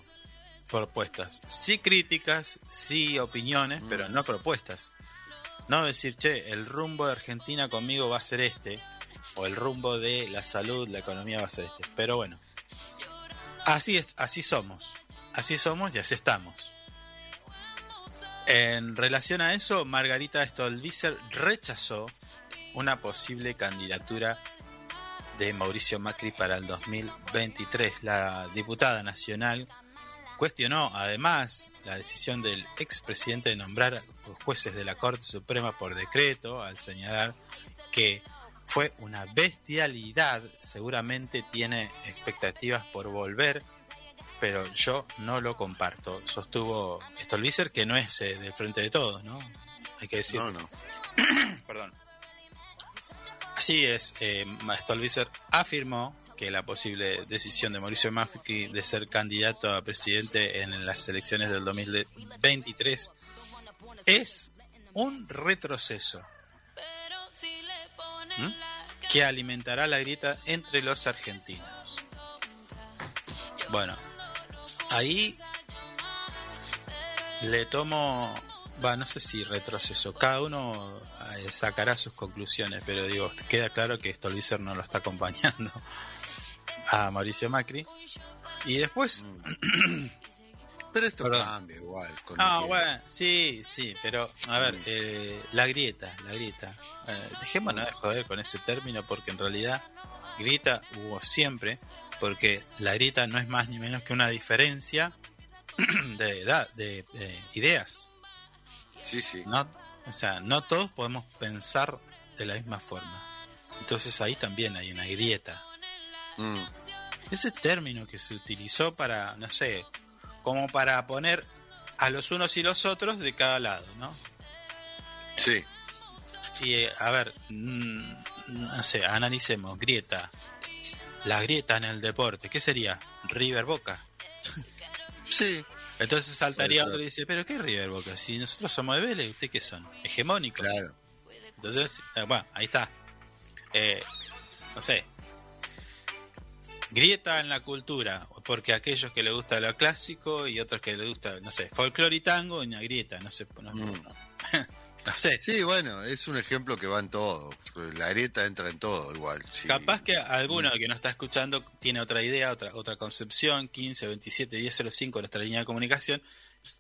propuestas. Sí críticas, sí opiniones, pero no propuestas. No decir, che, el rumbo de Argentina conmigo va a ser este, o el rumbo de la salud, la economía va a ser este. Pero bueno, así es, así somos. Así somos y así estamos. En relación a eso, Margarita Stolbizer rechazó una posible candidatura de Mauricio Macri para el 2023. La diputada nacional cuestionó además la decisión del expresidente de nombrar jueces de la Corte Suprema por decreto al señalar que fue una bestialidad, seguramente tiene expectativas por volver, pero yo no lo comparto. Sostuvo Stolbizer que no es eh, del frente de todos, ¿no? Hay que decir. No, no. [coughs] Perdón. Así es, eh, Stolbizer afirmó que la posible decisión de Mauricio Macri de ser candidato a presidente en las elecciones del 2023 es un retroceso que alimentará la grieta entre los argentinos. Bueno, ahí le tomo, va, no sé si retroceso, cada uno eh, sacará sus conclusiones, pero digo, queda claro que Stolbizer no lo está acompañando [laughs] a Mauricio Macri. Y después, [clears throat] Pero esto Perdón. cambia igual. Con tiempo. bueno, sí, sí, pero a ver, Mm. eh, la grieta, la grieta. Eh, dejémonos de joder con ese término porque en realidad grieta hubo siempre, porque la grieta no es más ni menos que una diferencia [clears throat] de edad, de, de ideas. Sí, sí. No, o sea, no todos podemos pensar de la misma forma. Entonces ahí también hay una grieta. Mm, Ese término que se utilizó para, no sé, como para poner a los unos y los otros de cada lado, ¿no? sí. Y eh, a ver, mm, no sé, analicemos, grieta. La grieta en el deporte, ¿qué sería? River Boca. Sí. Entonces saltaría otro y dice, pero ¿qué River Boca? Si nosotros somos de Vélez, ¿ustedes qué son? Hegemónicos. Claro. Entonces, eh, bueno, ahí está. Eh, no sé. Grieta en la cultura, porque aquellos que les gusta lo clásico y otros que les gusta, no sé, folclore y tango, una grieta, no sé, no, Mm. no- [laughs] no sé. Sí, bueno, es un ejemplo que va en todo. La grieta entra en todo igual. sí. Capaz que alguno que nos está escuchando tiene otra idea, otra otra concepción, 15, 27, 1005, nuestra línea de comunicación,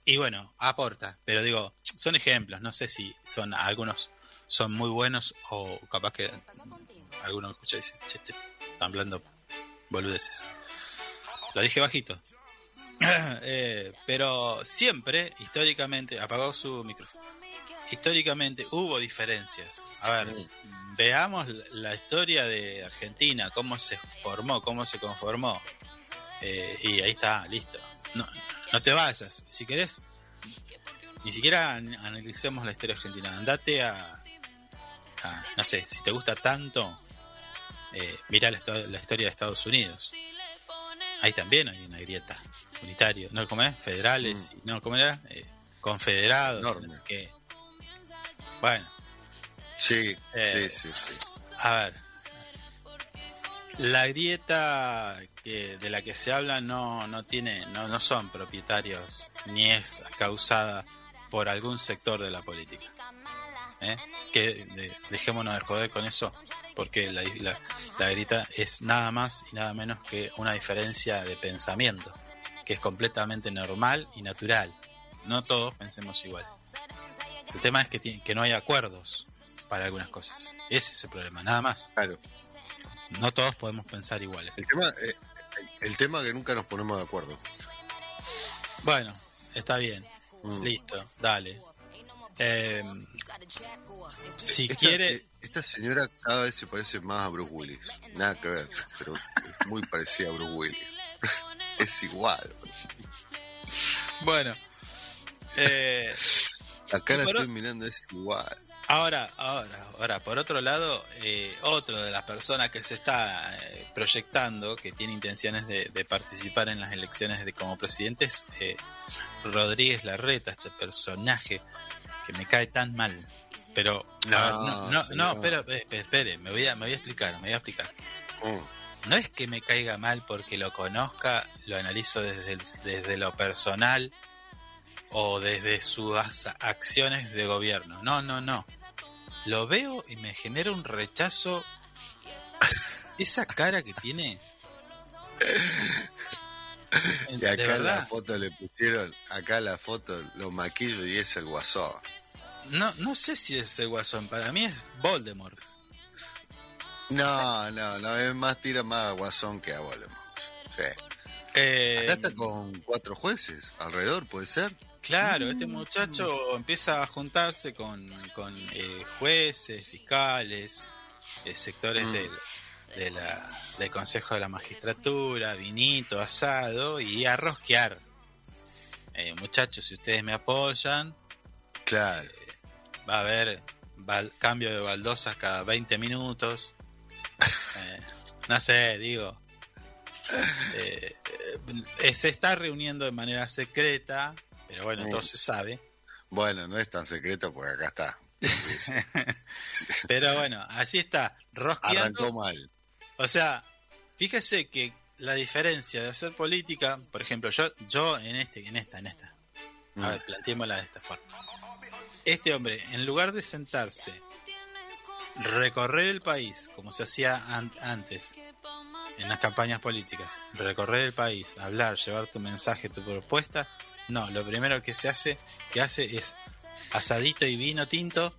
y bueno, aporta. Pero digo, son ejemplos, no sé si son algunos son muy buenos o capaz que alguno escucha y dice, che, están hablando boludeces. Lo dije bajito. [clears throat] Eh, pero siempre, históricamente, apagó su micrófono. Históricamente hubo diferencias. A ver, veamos la- historia de Argentina, cómo se formó, cómo se conformó. Eh, y ahí está, listo. No, no te vayas. Si querés, ni siquiera an- analicemos la historia argentina. Andate a, a- no sé, si te gusta tanto, eh, mira la, histo- la historia de Estados Unidos. Ahí también hay una grieta. Unitario, ¿no? ¿Cómo es? Federales, y- no, ¿cómo era? Eh, confederados, no Enorme. sé qué. Bueno, Sí, Eh, sí, sí, sí. a ver. La grieta que, de la que se habla no, no tiene, no, no son propietarios ni es causada por algún sector de la política. ¿Eh? Que de- dejémonos de joder con eso, porque la, la, la grieta es nada más y nada menos que una diferencia de pensamiento, que es completamente normal y natural. No todos pensemos igual. El tema es que, que no hay acuerdos para algunas cosas. Ese es el problema, nada más. Claro. No todos podemos pensar iguales. El tema, eh, el tema que nunca nos ponemos de acuerdo. Bueno, está bien. Mm. Listo, dale. Eh, si Esta, quiere, eh, esta señora cada vez se parece más a Bruce Willis. Nada que ver, pero es muy parecida a Bruce Willis. [laughs] es igual. bueno. Eh, Acá la Pero- estoy mirando, es igual. ahora, ahora, ahora, por otro lado, eh, otro de las personas que se está eh, proyectando, que tiene intenciones de, de participar en las elecciones de como presidente es eh, Rodríguez Larreta, este personaje que me cae tan mal. Pero, ver, no, No, no, no, espera, espere, espere, me voy a, me voy a explicar, me voy a explicar. Mm, No es que me caiga mal porque lo conozca, lo analizo desde, el- desde lo personal o desde sus acciones de gobierno. No, no, no. Lo veo y me genera un rechazo. [laughs] Esa cara que tiene. [laughs] Y acá la foto le pusieron, acá la foto, lo maquillo y es el guasón. no, no sé si es el guasón. Para mí es Voldemort. No, no, no, es más, tira más a guasón que a Voldemort. Sí. Eh, Acá está con cuatro jueces alrededor, ¿puede ser? Claro, este muchacho empieza a juntarse con, con eh, jueces, fiscales, eh, sectores Mm. del, de la- del Consejo de la Magistratura, vinito, asado y a rosquear. Eh, muchachos, si ustedes me apoyan, Claro. va a haber cambio de baldosas cada 20 minutos. [laughs] No sé, digo. Se está reuniendo de manera secreta, pero bueno, Mm. se sabe. Bueno, no es tan secreto porque acá está. [laughs] Pero bueno, así está, rosqueando. Arrancó mal. O sea, fíjese que la diferencia de hacer política, por ejemplo, yo, yo en este, en esta, en esta. A Mm. ver, planteémosla de esta forma. Este hombre, en lugar de sentarse, recorrer el país, como se hacía an- antes, en las campañas políticas, recorrer el país, hablar, llevar tu mensaje, tu propuesta, No, lo primero que se hace, que hace es asadito y vino tinto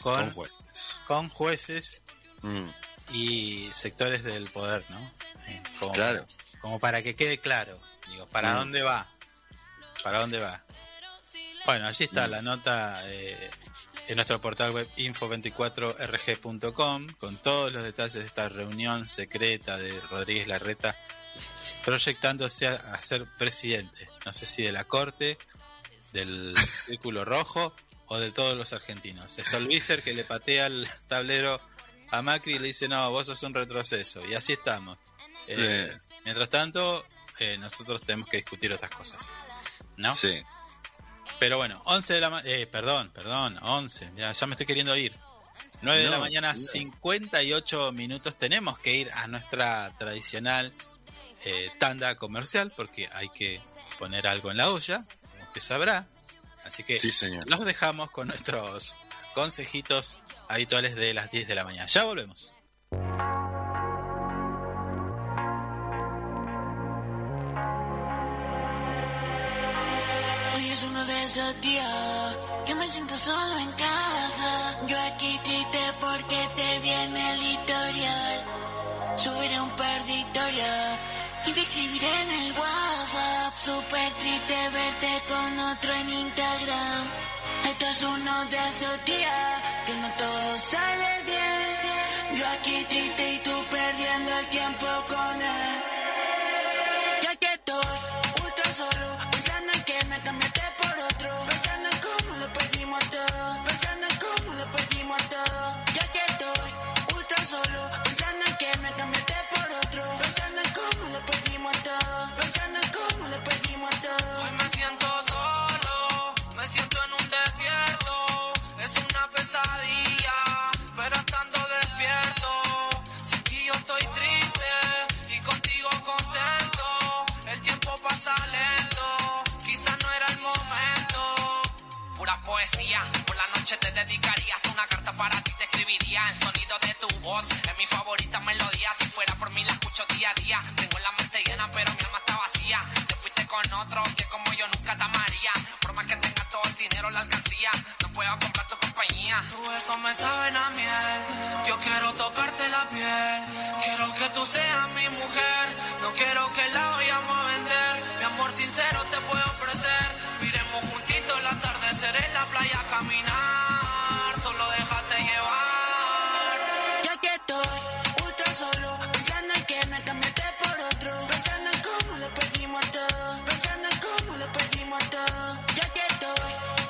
con, Con jueces. con jueces Mm, y sectores del poder, ¿no? Eh, como, Claro. como para que quede claro, digo, ¿para Mm. dónde va? ¿Para dónde va? Bueno, allí está la nota eh, en nuestro portal web info24rg.com con todos los detalles de esta reunión secreta de Rodríguez Larreta proyectándose a, a ser presidente. No sé si de la corte, del Círculo Rojo o de todos los argentinos. Está el Vícer que le patea el tablero a Macri y le dice, no, vos sos un retroceso. Y así estamos. Eh, Sí. Mientras tanto, eh, nosotros tenemos que discutir otras cosas. ¿No? Sí. Pero bueno, 11 de la mañana, eh, perdón, perdón, 11, ya, ya me estoy queriendo ir. 9 de la mañana, no. 58 minutos. Tenemos que ir a nuestra tradicional eh, tanda comercial porque hay que poner algo en la olla, como usted sabrá. Así que Sí, señor. los dejamos con nuestros consejitos habituales de las 10 de la mañana. Ya volvemos. Hoy es uno de esos días que me siento solo en casa. Yo aquí triste porque te viene el historial. Subiré un par de historias y te en el WhatsApp. Súper triste verte con otro en Instagram. Esto es uno de esos días que no todo sale bien. Noche te dedicaría hasta una carta para ti te escribiría el sonido de tu voz, es mi favorita melodía, si fuera por mí la escucho día a día, tengo la mente llena pero mi alma está vacía, te fuiste con otro que como yo nunca te amaría, por más que tengas todo el dinero la alcancía, no puedo comprar tu compañía. Tú eso me saben a miel, yo quiero tocarte la piel, quiero que tú seas mi mujer, no quiero que la vayamos a vender, mi amor sincero te puedo caminar, solo déjate llevar. Ya que estoy ultra solo, pensando en que me cambiaste por otro, pensando en cómo lo perdimos todo, pensando en cómo lo perdimos todo. Ya que estoy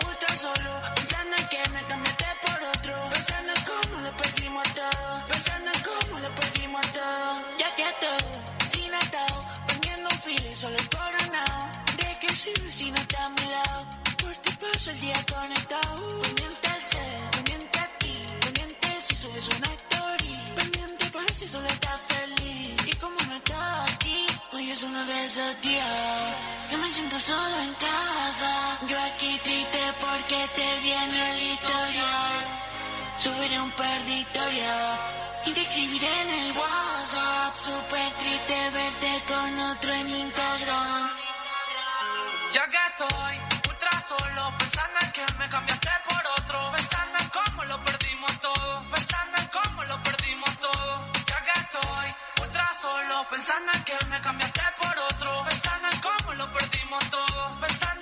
ultra solo, pensando en que me cambiaste por otro, pensando en cómo lo perdimos todo, pensando en cómo lo perdimos todo. Ya que estoy sin atado, poniendo un filo solo coronado. ¿De qué sirve si no está a mi lado? Paso el día conectado, pendiente al cel, pendiente a ti, pendiente si subes una story, pendiente para si solo estás feliz. Y como no estás aquí, hoy es uno de esos días que me siento solo en casa. Yo aquí triste porque te viene el historial. Subiré un par de historias y te escribiré en el WhatsApp. Súper triste verte con otro en Instagram. Ya que estoy solo, pensando en que me cambiaste por otro, pensando en cómo lo perdimos todo, pensando en cómo lo perdimos todo. Ya que estoy ultra solo, pensando en que me cambiaste por otro, pensando en cómo lo perdimos todo, pensando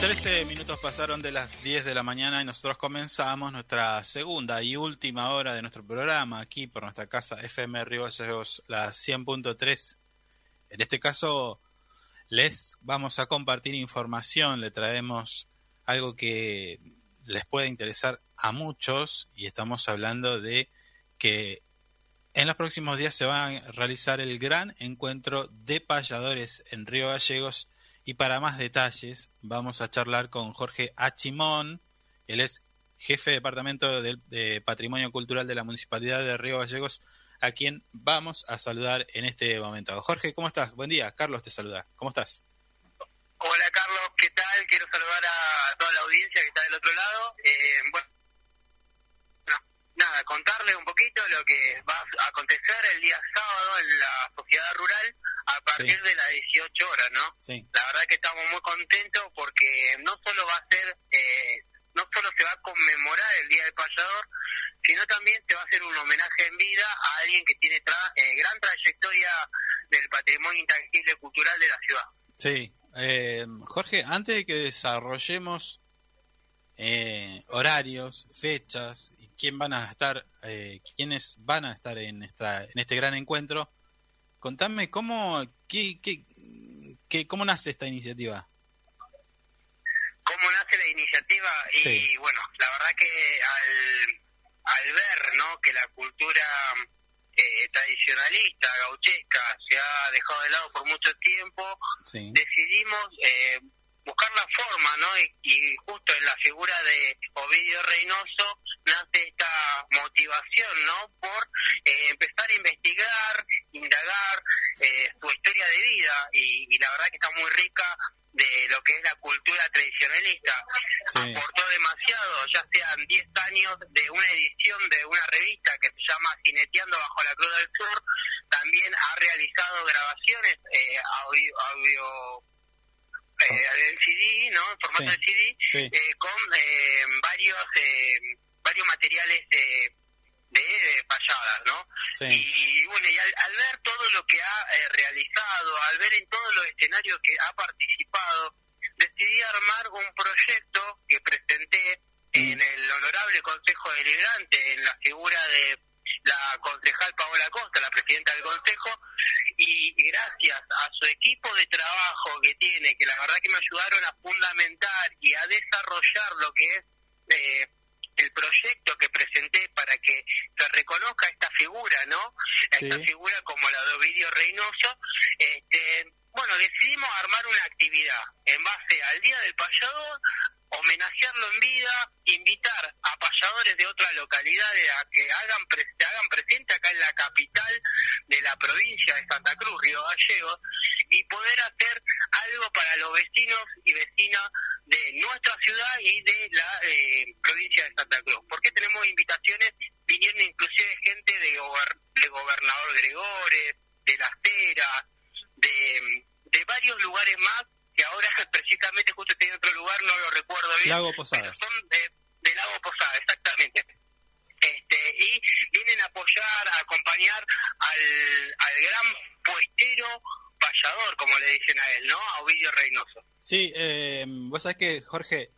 13 minutos pasaron de las 10 de la mañana y nosotros comenzamos nuestra segunda y última hora de nuestro programa aquí por nuestra casa FM Río Gallegos, la 100.3. En este caso les vamos a compartir información, le traemos algo que les puede interesar a muchos y estamos hablando de que en los próximos días se va a realizar el gran encuentro de payadores en Río Gallegos y para más detalles vamos a charlar con Jorge Achimón, él es jefe de departamento del- de Patrimonio Cultural de la Municipalidad de Río Gallegos, a quien vamos a saludar en este momento. Jorge, ¿cómo estás? Buen día, Carlos te saluda. ¿Cómo estás? Hola Carlos, ¿qué tal? Quiero saludar a toda la audiencia que está del otro lado. Eh, bueno, no, nada, contarles un poquito lo que va a acontecer el día sábado en la sociedad rural a partir Sí. de las 18 horas, ¿no? Sí. La verdad que estamos muy contentos porque no solo va a ser, eh, no solo se va a conmemorar el Día del Payador, sino también se va a hacer un homenaje en vida a alguien que tiene tra- eh, gran trayectoria del patrimonio intangible cultural de la ciudad. Sí. Eh, Jorge, antes de que desarrollemos eh, horarios, fechas y quién van a estar, eh, quiénes van a estar en esta, en este gran encuentro, contame cómo, qué, qué, qué- cómo nace esta iniciativa. cómo nace la iniciativa y Sí. bueno, la verdad que al, al ver ¿no? que la cultura eh, tradicionalista, gauchesca, se ha dejado de lado por mucho tiempo, Sí. decidimos eh, buscar la forma, ¿no? Y, y justo en la figura de Ovidio Reynoso nace esta motivación, ¿no? Por eh, empezar a investigar, indagar eh, su historia de vida y, y la verdad que está muy rica de lo que es la cultura tradicionalista. Sí. Aportó demasiado, ya sean 10 años de una edición de una revista que se llama Cineteando bajo la Cruz del Sur, también ha realizado grabaciones eh, audio, audio eh, en CD, ¿no? En formato Sí. de CD, Sí. eh, con eh, varios eh, varios materiales eh, de, de payadas, ¿no? Sí. Y, bueno, y al, al ver todo lo que ha eh, realizado, al ver en todos los escenarios que ha participado, decidí armar un proyecto que presenté en el Honorable Consejo Deliberante, en la figura de la concejal Paola Costa, la presidenta del Consejo, y gracias a su equipo de trabajo que tiene, que la verdad que me ayudaron a fundamentar y a desarrollar lo que es eh, el proyecto que presenté para que se reconozca esta figura, ¿no? Esta Sí. figura como la de Ovidio Reynoso. Este, bueno, decidimos armar una actividad en base al Día del Payador, homenajearlo en vida, invitar a payadores de otras localidades a que hagan pre- se hagan presente acá en la capital de la provincia de Santa Cruz, Río Gallegos, y poder hacer algo para los vecinos y vecinas de nuestra ciudad y de la eh, provincia de Santa Cruz. Porque tenemos invitaciones viniendo inclusive gente de, gober- de Gobernador Gregores, de Las Teras, de, varios lugares más, ahora [laughs] precisamente justo estoy en otro lugar, no lo recuerdo bien. Lago Posadas. Son de, de Lago Posada, exactamente. Este, y vienen a apoyar, a acompañar al, al gran puestero payador, como le dicen a él, ¿no? A Ovidio Reynoso. Sí, eh, vos sabés que, Jorge,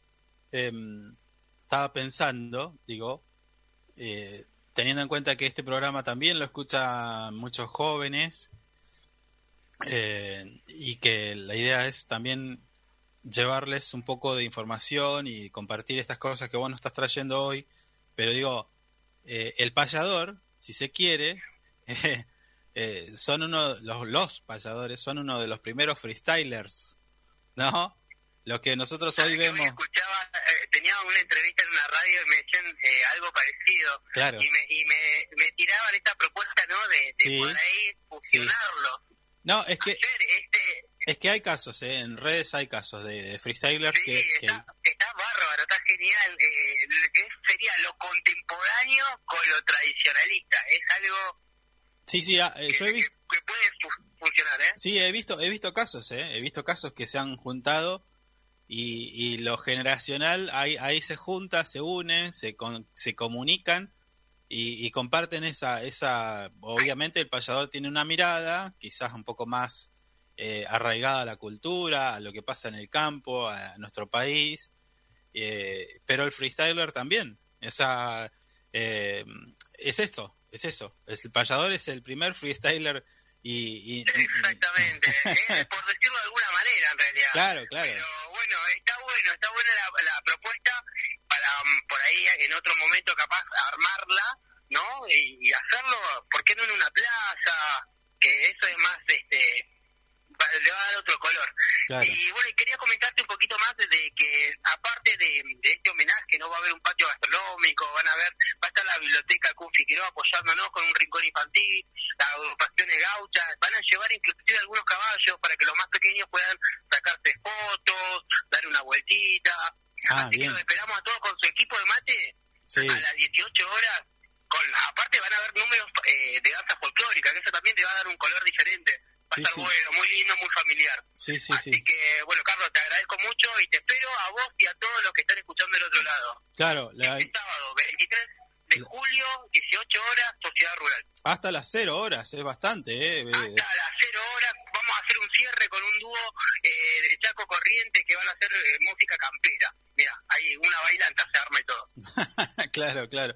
eh, estaba pensando, digo, eh, teniendo en cuenta que este programa también lo escuchan muchos jóvenes eh, y que la idea es también llevarles un poco de información y compartir estas cosas que vos nos estás trayendo hoy, pero digo, eh, el payador, si se quiere, [laughs] eh, son uno, los, los payadores son uno de los primeros freestylers, ¿no? Lo que nosotros hoy vemos, Escuchaba, eh, tenía una entrevista en una radio y me decían eh, algo parecido. Claro. Y, me, y me, me tiraban esta propuesta, ¿no? De, de Sí. por ahí fusionarlo. No, es que, este, es que hay casos, ¿eh? en redes hay casos de, de freestylers que, que- está bárbaro, está genial. Eh, que es- sería lo contemporáneo con lo tradicionalista. Es algo sí, sí, ah, eh, yo he visto, que puede fu- funcionar, ¿eh? sí, he visto, he visto casos, ¿eh? he visto casos que se han juntado y, y lo generacional ahí, ahí se junta, se unen, se, con- se comunican y, y comparten esa, esa, obviamente el payador tiene una mirada, quizás un poco más eh, arraigada a la cultura, a lo que pasa en el campo, a nuestro país, eh, pero el freestyler también, esa, eh, es esto, es eso, es, el payador es el primer freestyler y, y- Exactamente. [laughs] Por decirlo de alguna manera, en realidad. claro, claro, Pero bueno, está bueno, está buena la, la propuesta por ahí en otro momento capaz armarla, ¿no? Y, y hacerlo, ¿por qué no en una plaza? Que eso es más, este, le va a dar otro color. Claro. Y bueno, quería comentarte un poquito más de que aparte de, de este homenaje, no va a haber un patio gastronómico, van a ver, va a estar la biblioteca Kun Figueroa apoyándonos con un rincón infantil, las agrupaciones gauchas, van a llevar inclusive algunos caballos para que los más pequeños puedan sacarse fotos, dar una vueltita. Ah, Así que los esperamos a todos con su equipo de mate Sí. a las 18 horas. Con, aparte van a haber números eh, de danza folclórica, que eso también te va a dar un color diferente. Va Sí, a estar sí. bueno, muy lindo, muy familiar. Sí, sí, sí. Así que, bueno, Carlos, te agradezco mucho y te espero a vos y a todos los que están escuchando del otro lado. Claro, la- Este sábado, 23 de julio, 18 horas, Sociedad Rural. hasta las cero horas, es bastante, ¿eh? A las 0 horas vamos a hacer un cierre con un dúo eh, de Chaco Corriente que van a hacer eh, música campera. Mira, hay una bailanta, se arma y todo. [laughs] claro, claro.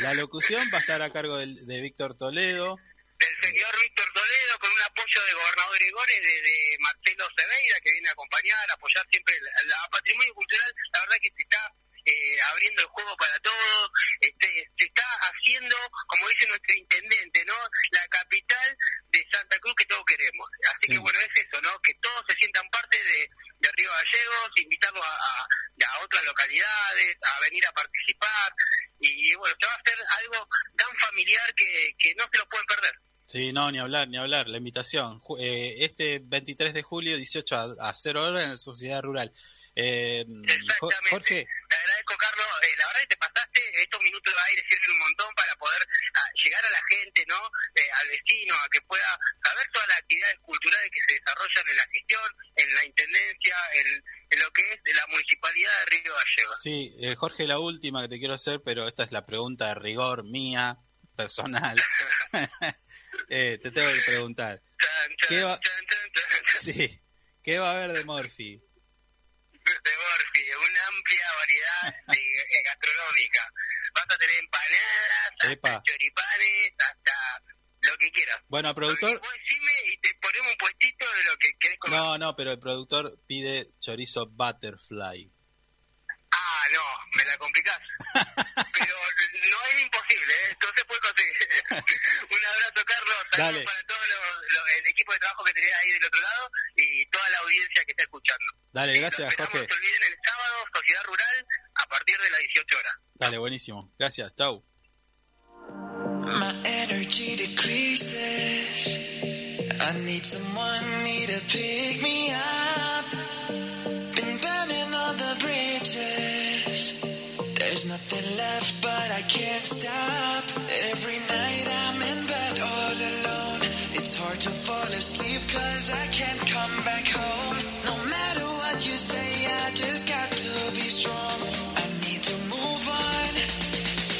La locución va a estar a cargo del- de Víctor Toledo. Del señor Víctor Toledo con un apoyo de gobernador Gregores, de, de Marcelo Seveira que viene a acompañar, a apoyar siempre la, la patrimonio cultural. La verdad que se está eh, abriendo el juego para todos, este, se está haciendo, como dice nuestro intendente, ¿no? La capital de Santa Cruz que todos queremos. Así que bueno, es eso, ¿no? Que todos se sientan parte de, de Río Gallegos, invitarlos a, a- a otras localidades, a venir a participar. Y bueno, se va a hacer algo tan familiar que, que no se lo pueden perder. Sí, no, ni hablar, ni hablar. La invitación. Eh, este 23 de julio, 18 a, a 0 horas en la Sociedad Rural. Eh, Jo- Jorge, Te agradezco, Carlos. Eh, la verdad que te pasaste estos minutos de aire, sirven un montón para poder ah, llegar a la gente, ¿no? Eh, al vecino, a que pueda saber todas las actividades culturales que se desarrollan en la gestión, en la intendencia, en, en lo que es la municipalidad de Río Gallegos. sí, eh, Jorge, la última que te quiero hacer, pero esta es la pregunta de rigor mía. personal, [laughs] eh, te tengo que preguntar. ¿Qué va, sí, ¿qué va a haber de Morphy? De Morphy, una amplia variedad de, eh, gastronómica. Vas a tener empanadas, hasta Epa. choripanes, hasta lo que quieras. Bueno, productor, Vos decime y te ponemos un puestito de lo que querés comer. no, no, pero el productor pide chorizo butterfly. Ah, no, me la complicás. [laughs] Pero no es imposible, ¿eh? no se puede conseguir. un abrazo, Carlos. Dale. Trabajo que tenés ahí del otro lado y toda la audiencia que está escuchando. Dale, gracias, Jorge. No se olviden el sábado, Sociedad Rural, a partir de las 18 horas. Dale, buenísimo. Gracias, chau. My energy decreases. I need someone need to pick me up. Been burning all the bridges. There's nothing left, but I can't stop. Every night I'm in bed all alone. It's hard to fall asleep cause I can't come back home. No matter what you say, I just got to be strong. I need to move on.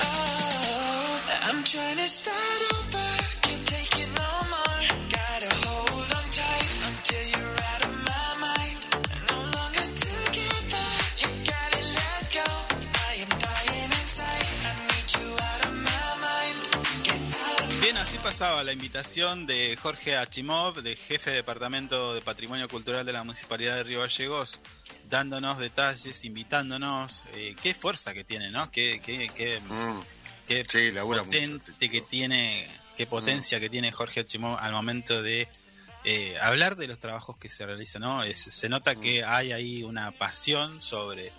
Oh, I'm trying to start over. Pasaba la invitación de Jorge Achimov, de jefe de Departamento de Patrimonio Cultural de la Municipalidad de Río Gallegos, dándonos detalles, invitándonos. eh, qué fuerza que tiene, ¿no? Qué, qué, qué, Mm, qué Sí, labura mucho potente este que tiene, qué potencia que tiene Jorge Achimov al momento de eh, hablar de los trabajos que se realizan, ¿no? Es- se nota que hay ahí una pasión sobre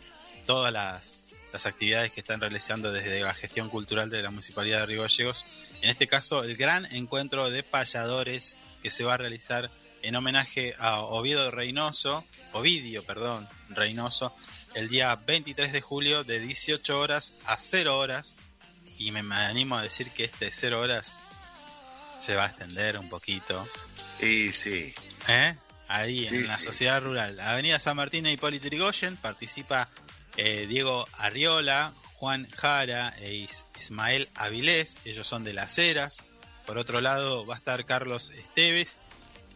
todas las, las actividades que están realizando desde la gestión cultural de la Municipalidad de Río Gallegos. En este caso, el gran encuentro de payadores que se va a realizar en homenaje a Oviedo Reynoso, Ovidio, perdón, Reynoso, el día 23 de julio de 18 horas a 0 horas. Y me, me animo a decir que este 0 horas se va a extender un poquito. Y sí, ¿Eh? Ahí en Sí, la sí. sociedad rural. Avenida San Martín e Hipólito Yrigoyen participa eh, Diego Arriola, Juan Jara e Is- Ismael Avilés, ellos son de Las Heras. Por otro lado va a estar Carlos Esteves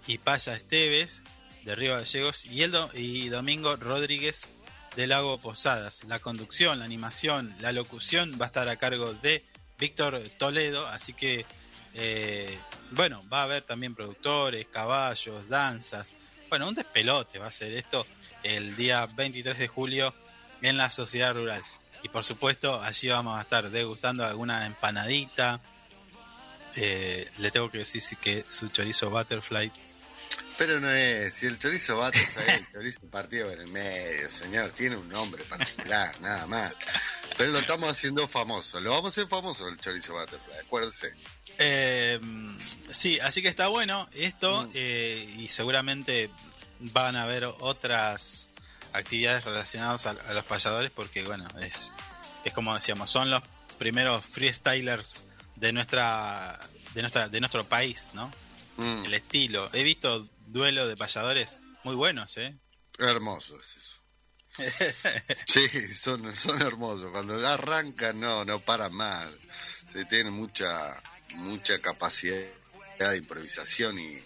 y Paya Esteves de Río Gallegos y, el y Domingo Rodríguez de Lago Posadas. La conducción, la animación, la locución va a estar a cargo de Víctor Toledo, así que eh, bueno, va a haber también productores, caballos, danzas. Bueno, un despelote va a ser esto el día 23 de julio en la sociedad rural. Y por supuesto, allí vamos a estar degustando alguna empanadita. Eh, le tengo que decir sí, que su chorizo butterfly. pero no es. Si el chorizo va el chorizo partido en el medio, señor, tiene un nombre particular, nada más. Pero lo estamos haciendo famoso. Lo vamos a hacer famoso el chorizo butterfly, acuérdense. Eh, sí, así que está bueno esto Mm. eh, y seguramente van a haber otras actividades relacionadas a, a los payadores porque bueno, es, es como decíamos, son los primeros freestylers de nuestra de nuestra de nuestro país, ¿no? Mm, El estilo. He visto duelos de payadores muy buenos, ¿eh? hermoso es eso. [laughs] Sí, son, son hermosos. Cuando arrancan, no, no paran más. Se tiene mucha, mucha capacidad de improvisación y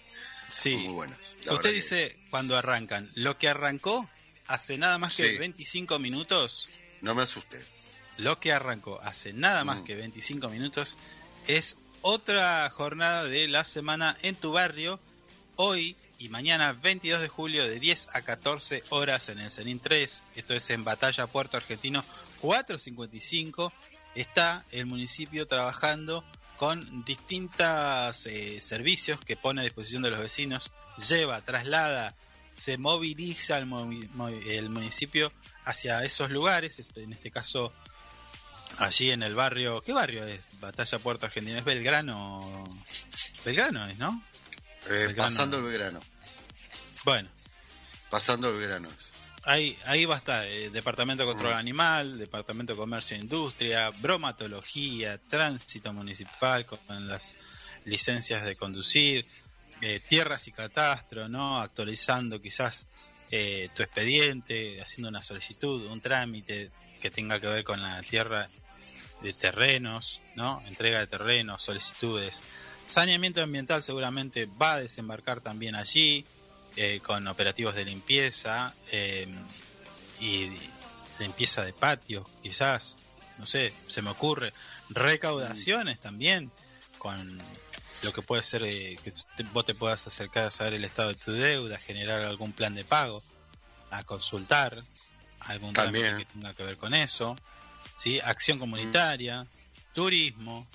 Sí. muy buenos. Usted que- dice cuando arrancan, lo que arrancó hace nada más que Sí. 25 minutos No me asusté. Lo que arrancó hace nada más Mm. que 25 minutos es otra jornada de la semana en tu barrio. Hoy y mañana 22 de julio de 10 a 14 horas en el Cenin 3. Esto es en Batalla Puerto Argentino 455. Está el municipio trabajando con distintos eh, servicios que pone a disposición de los vecinos. Lleva, traslada, se moviliza el, movi- el municipio hacia esos lugares, es- en este caso allí en el barrio, ¿qué barrio es? Batalla Puerto Argentino, es Belgrano, Belgrano es, ¿no? Eh, Belgrano. pasando el verano. Bueno, Pasando el verano. es. ahí, ahí va a estar eh, Departamento de Control Mm. Animal, Departamento de Comercio e Industria, Bromatología, Tránsito Municipal con las licencias de conducir, eh, Tierras y Catastro, ¿no? Actualizando quizás eh, tu expediente, haciendo una solicitud, un trámite que tenga que ver con la tierra de terrenos, ¿no? Entrega de terrenos, solicitudes. Saneamiento ambiental seguramente va a desembarcar también allí, eh, con operativos de limpieza eh, y limpieza de patios, quizás, no sé, se me ocurre. Recaudaciones también, con lo que puede ser eh, que vos te puedas acercar a saber el estado de tu deuda, generar algún plan de pago, a consultar algún También. que tenga que ver con eso, ¿sí? acción comunitaria, turismo,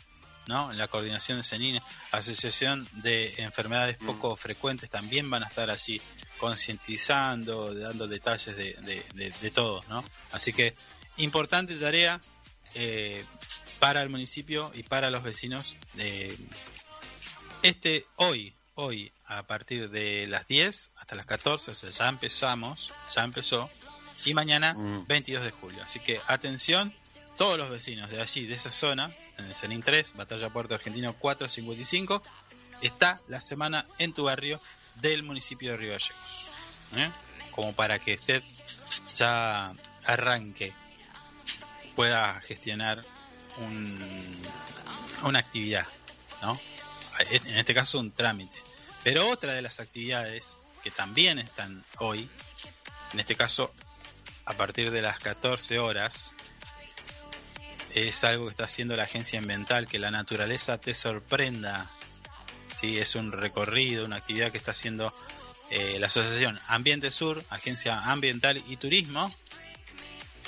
¿no? la coordinación de CENINE, asociación de enfermedades poco frecuentes también van a estar allí concientizando, dando detalles de, de, de- de todo, ¿no? Así que importante tarea eh, para el municipio y para los vecinos. eh, este hoy, hoy a partir de las 10 hasta las 14, o sea, ya empezamos, ya empezó, y mañana 22 de julio. Así que atención, todos los vecinos de allí, de esa zona, en el Cenin 3, Batalla Puerto Argentino 455, está la semana en tu barrio del municipio de Río Gallegos. ¿eh? Como para que usted ya arranque, pueda gestionar un, una actividad, ¿no? En este caso un trámite. Pero otra de las actividades que también están hoy, en este caso a partir de las 14 horas, es algo que está haciendo la agencia ambiental, que la naturaleza te sorprenda. Sí, es un recorrido, una actividad que está haciendo eh, la Asociación Ambiente Sur, Agencia Ambiental y Turismo,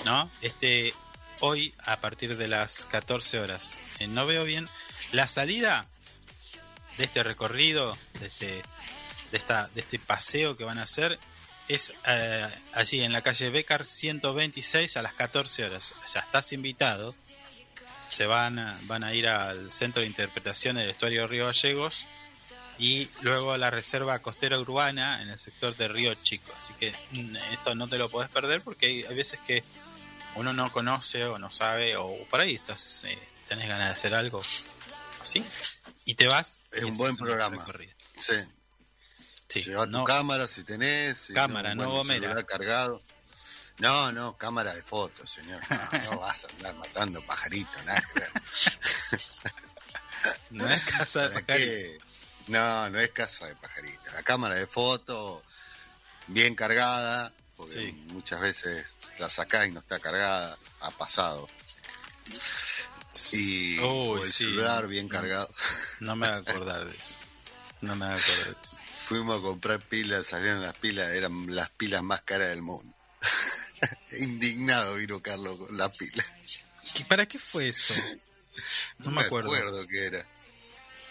¿no? Este, hoy a partir de las 14 horas. Eh, no veo bien la salida de este recorrido, de este, de esta, de este paseo que van a hacer, es eh, allí en la calle Becar 126 a las 14 horas. O sea, estás invitado. Se van van a ir al Centro de Interpretación del Estuario Río Gallegos y luego a la Reserva Costera Urbana en el sector de Río Chico. Así que mm, esto no te lo podés perder porque hay, hay veces que uno no conoce o no sabe o por ahí estás eh, tenés ganas de hacer algo así y te vas. Es un buen programa. Sí. Sí, Lleva tu no- cámara si tenés. Cámara, no gomera. cargado. No, no, cámara de fotos, señor. No, no vas a andar matando pajaritos, nada que ver. [laughs] No es casa de ¿Para pajarito. qué? No, no es casa de pajarito. La cámara de fotos, bien cargada, porque muchas veces la sacás y no está cargada, ha pasado. Y el sí. celular bien cargado. [laughs] No me voy a acordar de eso. No me voy a acordar de eso. Fuimos a comprar pilas, salieron las pilas, eran las pilas más caras del mundo. [laughs] Indignado vino Carlos con las pilas. ¿Qué- ¿Para qué fue eso? [laughs] No me acuerdo. qué era.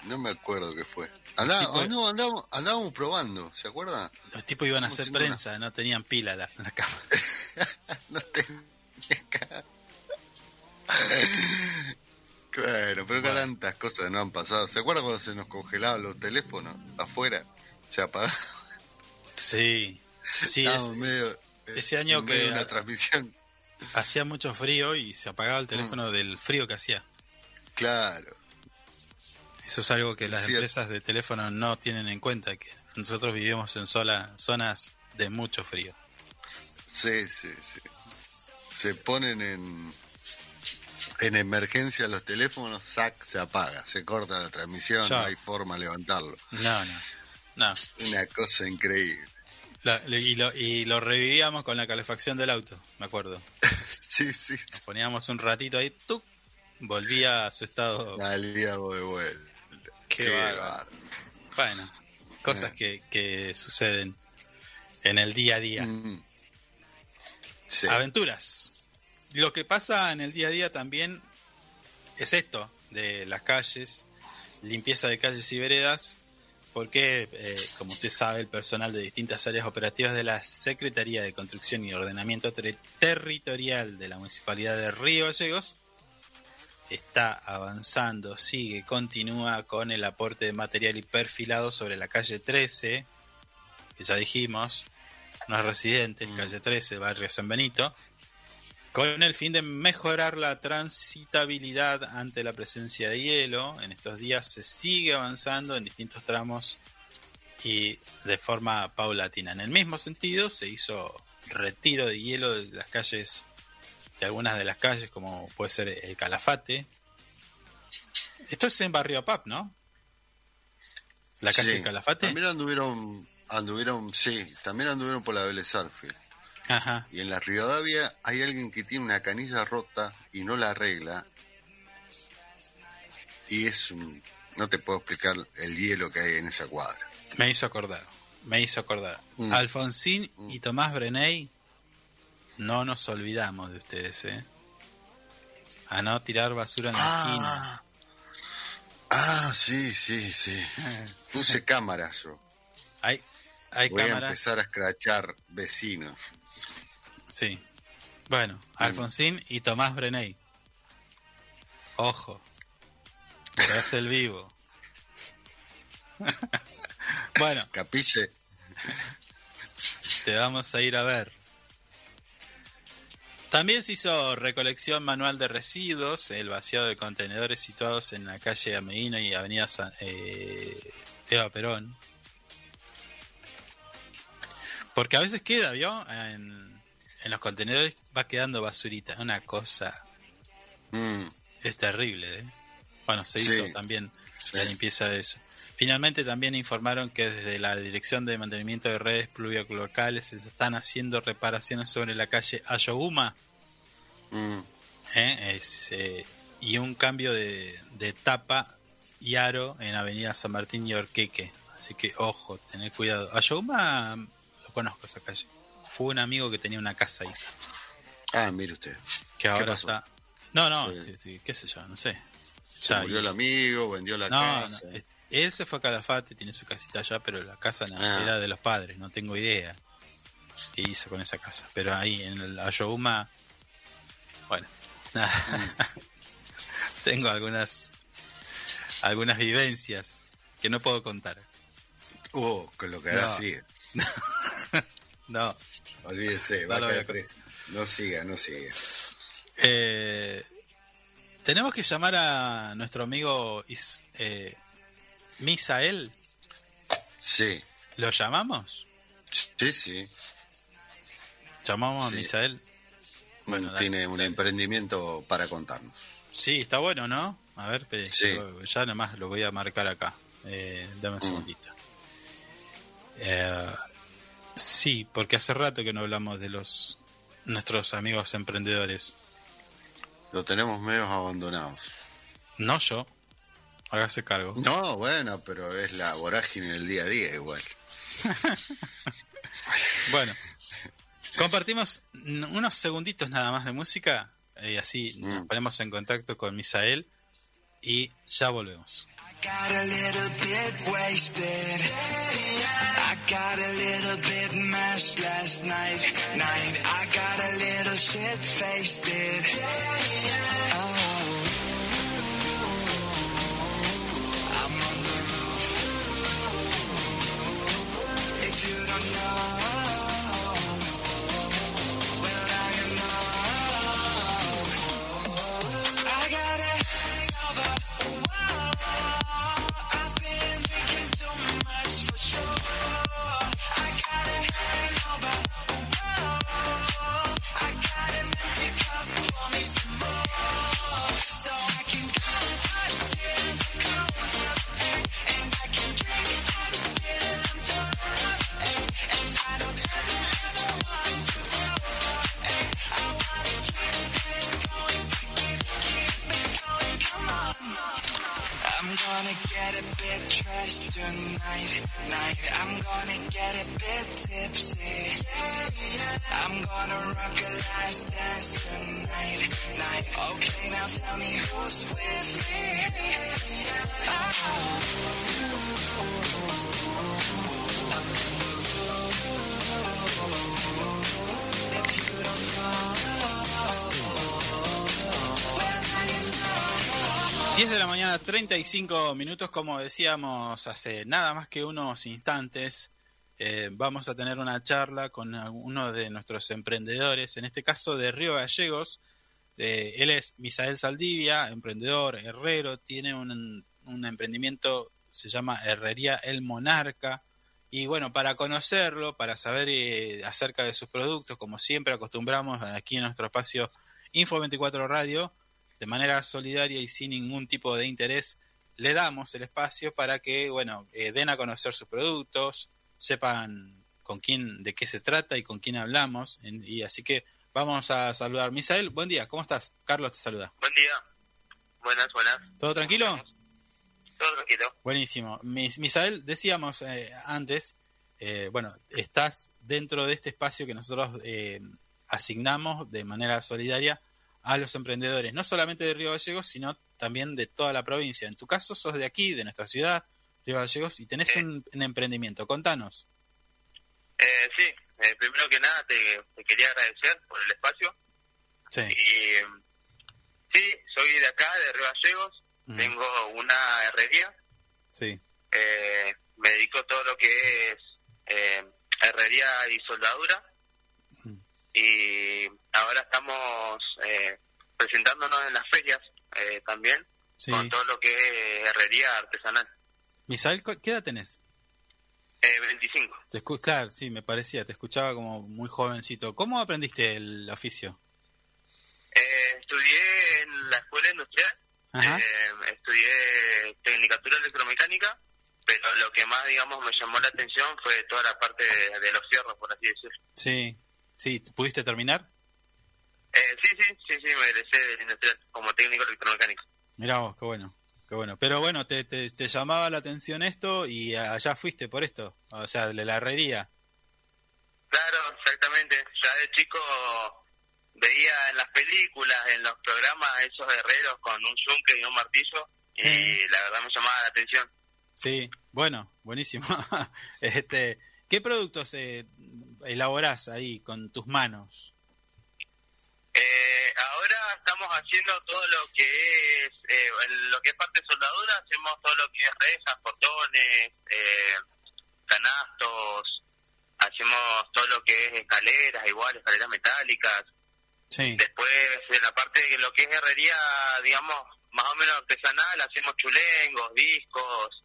No me acuerdo qué fue. Andá- Tipo no, andábamos, andábamos probando, ¿se acuerdan? Los tipos iban a hacer no- prensa, no tenían pila la, la cámara. [laughs] Claro, pero que tantas cosas no han pasado. ¿Se acuerdan cuando se nos congelaban los teléfonos afuera? Se apagaban. Sí, sí, Estábamos ese- medio, eh, ese año medio que de una transmisión. hacía mucho frío y se apagaba Mm. el teléfono del frío que hacía. Claro. Eso es algo que las Cierto. empresas de teléfono no tienen en cuenta, que nosotros vivimos en sola, zonas de mucho frío. Sí, sí, sí. Se ponen en, en emergencia los teléfonos, sac, se apaga, se corta la transmisión, Ya. no hay forma de levantarlo. No, no, no. Una cosa increíble. La- y, lo, y lo revivíamos con la calefacción del auto, me acuerdo. [laughs] sí, sí. Poníamos un ratito ahí, ¡tuc! volvía a su estado. Salíamos de vuelta. Qué bárbaro. Bueno, cosas que, que suceden en el día a día. Mm. Aventuras. Lo que pasa en el día a día también es esto, de las calles, limpieza de calles y veredas, porque, eh, como usted sabe, el personal de distintas áreas operativas de la Secretaría de Construcción y Ordenamiento Ter- Territorial de la Municipalidad de Río Gallegos está avanzando, sigue, continúa con el aporte de material y perfilado sobre la calle 13, que ya dijimos, no es residentes, calle 13, barrio San Benito, con el fin de mejorar la transitabilidad ante la presencia de hielo. En estos días se sigue avanzando en distintos tramos y de forma paulatina. En el mismo sentido, se hizo retiro de hielo de las calles de algunas de las calles, como puede ser el Calafate. Esto es en Barrio Pap, ¿no? La calle Sí, del Calafate. También anduvieron, anduvieron, sí, también anduvieron por la Arfield. Ajá. Y en la Rivadavia hay alguien que tiene una canilla rota y no la arregla. Y es un, no te puedo explicar el hielo que hay en esa cuadra. Me hizo acordar, me hizo acordar. Mm. Alfonsín y Tomás Breney, no nos olvidamos de ustedes, ¿eh? A no tirar basura en la esquina. Ah, sí, sí, sí. [laughs] Puse cámaras yo. Hay, hay Voy a cámaras. empezar a escrachar vecinos. Sí. Bueno, Alfonsín y Tomás Breney. Ojo. Que es el vivo. [laughs] bueno, Capiche, te vamos a ir a ver. También se hizo recolección manual de residuos, el vaciado de contenedores situados en la calle Ameguino y Avenida San- eh, Eva Perón. Porque a veces queda, ¿vio? En, en los contenedores va quedando basurita. Una cosa mm, es terrible, ¿eh? Bueno, se Sí. hizo también la limpieza de eso. Finalmente también informaron que desde la Dirección de Mantenimiento de Redes Pluvialocales se están haciendo reparaciones sobre la calle Ayohuma mm. ¿eh? Es, eh, y un cambio de, de tapa y aro en Avenida San Martín y Orqueque. Así que ojo, tener cuidado. Ayohuma lo conozco esa calle. Fue un amigo que tenía una casa ahí, Ah, mire usted. que ahora está... No, no, Sí. sí, sí, qué sé yo, no sé. Se murió ahí. el amigo, vendió la No, casa. no, él se fue a Calafate, tiene su casita allá, pero la casa Ah. era de los padres, no tengo idea qué hizo con esa casa. Pero ahí en el Ayohuma, bueno, [laughs] nada. tengo algunas algunas vivencias que no puedo contar. Oh, con lo que hará No. sigue. [laughs] No, Olvídese, No va a caer a preso. No siga, no siga. Eh, tenemos que llamar a nuestro amigo Is- eh, Misael. Sí, ¿Lo llamamos? sí, sí. ¿Llamamos Sí. a Misael? Bueno, dale, Tiene un emprendimiento para contarnos. Sí, está bueno, ¿no? A ver, Sí. ya nomás lo voy a marcar acá. Eh, dame un Mm. segundito. Eh, sí, porque hace rato que no hablamos de los nuestros amigos emprendedores. Lo tenemos medios abandonados. No yo. Hágase cargo. No, bueno, pero es la vorágine del día a día igual. [laughs] Bueno, compartimos unos segunditos nada más de música y así nos Mm. ponemos en contacto con Misael y ya volvemos. Got a little bit wasted. I got a little bit mashed last night. Night. I got a little shit faced uh, 35 minutos, como decíamos hace nada más que unos instantes, eh, vamos a tener una charla con uno de nuestros emprendedores, en este caso de Río Gallegos. Eh, él es Misael Saldivia, emprendedor, herrero, tiene un, emprendimiento, se llama Herrería El Monarca. Y bueno, para conocerlo, para saber eh, acerca de sus productos, como siempre acostumbramos aquí en nuestro espacio Info24 Radio, de manera solidaria y sin ningún tipo de interés, le damos el espacio para que, bueno, eh, den a conocer sus productos, sepan con quién, de qué se trata y con quién hablamos. En- y así que vamos a saludar. Misael, buen día, ¿cómo estás? Carlos te saluda. Buen día. Buenas, buenas. ¿Todo tranquilo? Todo tranquilo. Buenísimo. Mis- Misael, decíamos eh, antes, eh, bueno, estás dentro de este espacio que nosotros eh, asignamos de manera solidaria a los emprendedores, no solamente de Río Gallegos, sino también de toda la provincia. En tu caso, sos de aquí, de nuestra ciudad, Río Gallegos, y tenés un, un emprendimiento. Contanos. Eh, sí, eh, primero que nada te, te quería agradecer por el espacio. Sí. Y sí, soy de acá, de Río Gallegos. Mm. Tengo una herrería. Sí. Eh, me dedico a todo lo que es eh, herrería y soldadura. Y ahora estamos eh, presentándonos en las ferias eh, también Sí. con todo lo que es herrería artesanal. Misael, ¿cu- ¿qué edad tenés? Eh, 25. Te escu- claro, sí, me parecía, te escuchaba como muy jovencito. ¿Cómo aprendiste el oficio? Eh, estudié en la escuela industrial, eh, estudié tecnicatura electromecánica, pero lo que más, digamos, me llamó la atención fue toda la parte de, de los cierros, por así decirlo. Sí, sí, ¿pudiste terminar? Eh, sí, sí, sí, sí, me egresé del industrial como técnico electromecánico. Mirá vos, qué bueno, qué bueno. Pero bueno, te, te, te llamaba la atención esto y allá fuiste por esto, o sea, de la herrería. Claro, exactamente. Ya de chico veía en las películas, en los programas, esos herreros con un yunque y un martillo, y la verdad me llamaba la atención. Sí, bueno, buenísimo. [laughs] este, ¿Qué productos eh, elaborás ahí con tus manos? Eh, ahora estamos haciendo todo lo que es eh, en lo que es parte de soldadura, hacemos todo lo que es rejas, portones, eh, canastos, hacemos todo lo que es escaleras, igual, escaleras metálicas. Sí. Después, en la parte de lo que es herrería, digamos, más o menos artesanal, hacemos chulengos, discos,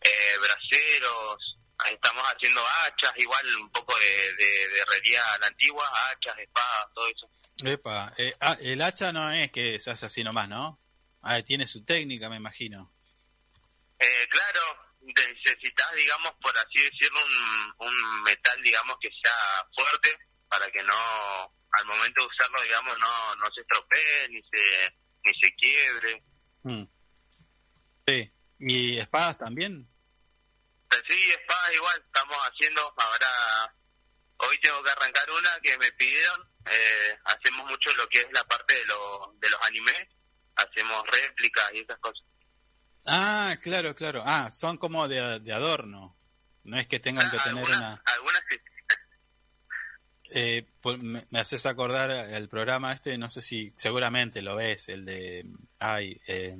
eh, braseros, ahí estamos haciendo hachas, igual un poco de, de, de herrería a la antigua, hachas, espadas, todo eso. Epa, eh, ah, el hacha no es que se hace así nomás, ¿no? Ah, tiene su técnica, me imagino. Eh, claro, necesitas, digamos, por así decirlo, un, un metal, digamos, que sea fuerte para que no, al momento de usarlo, digamos, no, no se estropee ni se, ni se quiebre. Mm. Sí. ¿Y espadas también? Pero sí, espadas igual, estamos haciendo, ahora, hoy tengo que arrancar una que me pidieron, eh, hacemos mucho lo que es la parte de, lo, de los animes, hacemos réplicas y esas cosas. Ah, claro, claro. Ah, son como de, de adorno. No es que tengan que tener una... Algunas sí. Eh, por- me, me haces acordar el programa este, no sé si seguramente lo ves, el de... Ay, eh,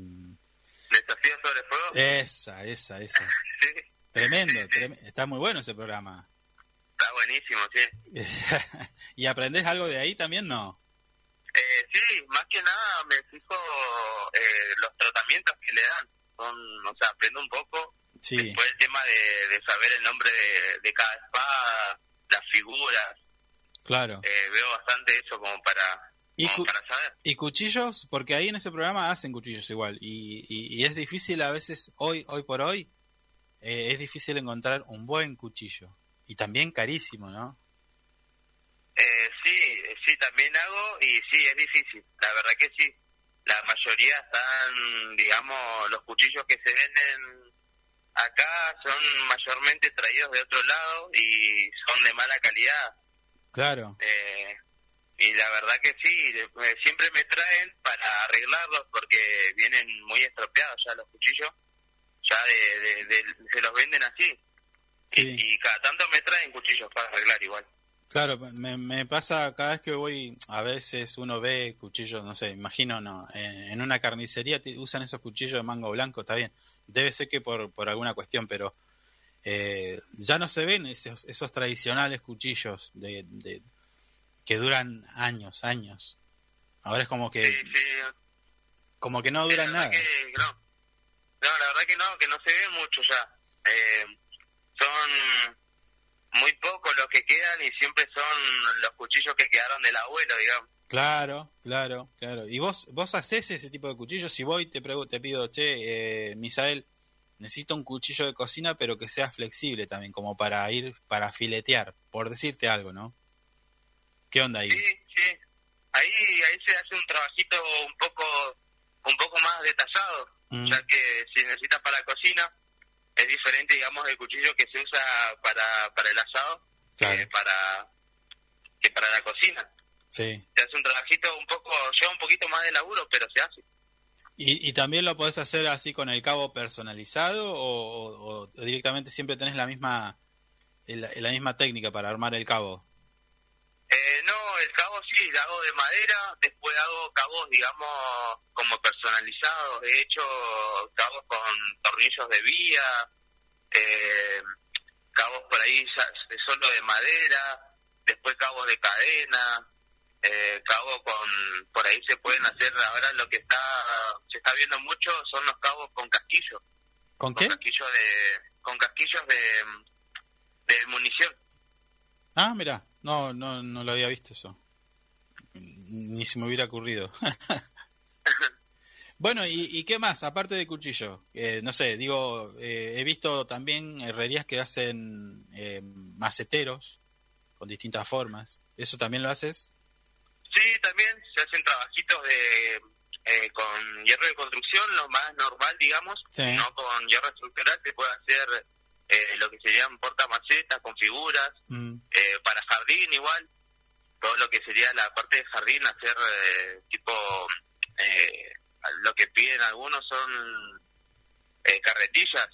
Desafío sobre fuego. esa, esa, esa. [laughs] Tremendo, trem- está muy bueno ese programa. Está buenísimo, sí. [laughs] ¿Y aprendés algo de ahí también? No. Eh, sí, más que nada me fijo eh, los tratamientos que le dan. Son, o sea, aprendo un poco. Sí, Después el tema de, de saber el nombre de, de cada espada, las figuras. claro. Eh, veo bastante eso como para, ¿Y, como cu- para saber. y cuchillos? Porque ahí en ese programa hacen cuchillos igual. Y, y- y es difícil a veces, hoy, hoy por hoy, eh, es difícil encontrar un buen cuchillo. Y también carísimo, ¿no? Eh, sí, sí, también hago y sí, es difícil. La verdad que sí. La mayoría están, digamos, los cuchillos que se venden acá son mayormente traídos de otro lado y son de mala calidad. Claro. Eh, y la verdad que sí, eh, siempre me traen para arreglarlos porque vienen muy estropeados ya los cuchillos, ya de, de- de- se los venden así. Sí. Y cada tanto me traen cuchillos para arreglar igual. Claro, me, me pasa cada vez que voy, a veces uno ve cuchillos, no sé, imagino, no, en, en una carnicería te- usan esos cuchillos de mango blanco, está bien, debe ser que por, por alguna cuestión, pero eh, ya no se ven esos, esos tradicionales cuchillos de, de- que duran años, años. Ahora es como que, como que no duran nada. que no. No, la verdad que no, que no se ve mucho ya. Eh, son muy pocos los que quedan y siempre son los cuchillos que quedaron del abuelo, digamos. Claro, claro, claro. ¿Y vos, vos haces ese tipo de cuchillos? Si voy te, pregunto, te pido, che, eh, Misael, necesito un cuchillo de cocina, pero que sea flexible también, como para ir, para filetear, por decirte algo, ¿no? ¿Qué onda ahí? Sí, sí. Ahí, ahí se hace un trabajito un poco, un poco más detallado, Mm. ya que si necesitas para cocina, es diferente, digamos, el cuchillo que se usa para, para el asado que para, que para la cocina. Sí. Se hace un trabajito un poco, lleva un poquito más de laburo, pero se hace. ¿Y, y también lo podés hacer así con el cabo personalizado o, o- o directamente siempre tenés la misma la, la misma técnica para armar el cabo? Eh, no, el cabo sí, lo hago de madera, después hago cabos, digamos, como personalizados. He hecho cabos con tornillos de vía, eh, cabos por ahí solo de madera, después cabos de cadena, eh, cabos con, por ahí se pueden hacer, ahora lo que está, se está viendo mucho son los cabos con casquillos, ¿Con qué? casquillos de, con casquillos de, de munición. Ah, mira, no, no, no lo había visto eso. Ni se me hubiera ocurrido. [laughs] bueno, ¿y, y qué más? Aparte de cuchillo. Eh, no sé, digo, eh, he visto también herrerías que hacen eh, maceteros con distintas formas. ¿Eso también lo haces? Sí, también se hacen trabajitos de eh, con hierro de construcción, lo más normal, digamos, Sí. no con hierro estructural, se puede hacer eh, lo que serían portamacetas con figuras, Mm, eh, para jardín igual, todo lo que sería la parte de jardín, hacer eh, tipo, eh, lo que piden algunos son eh, carretillas,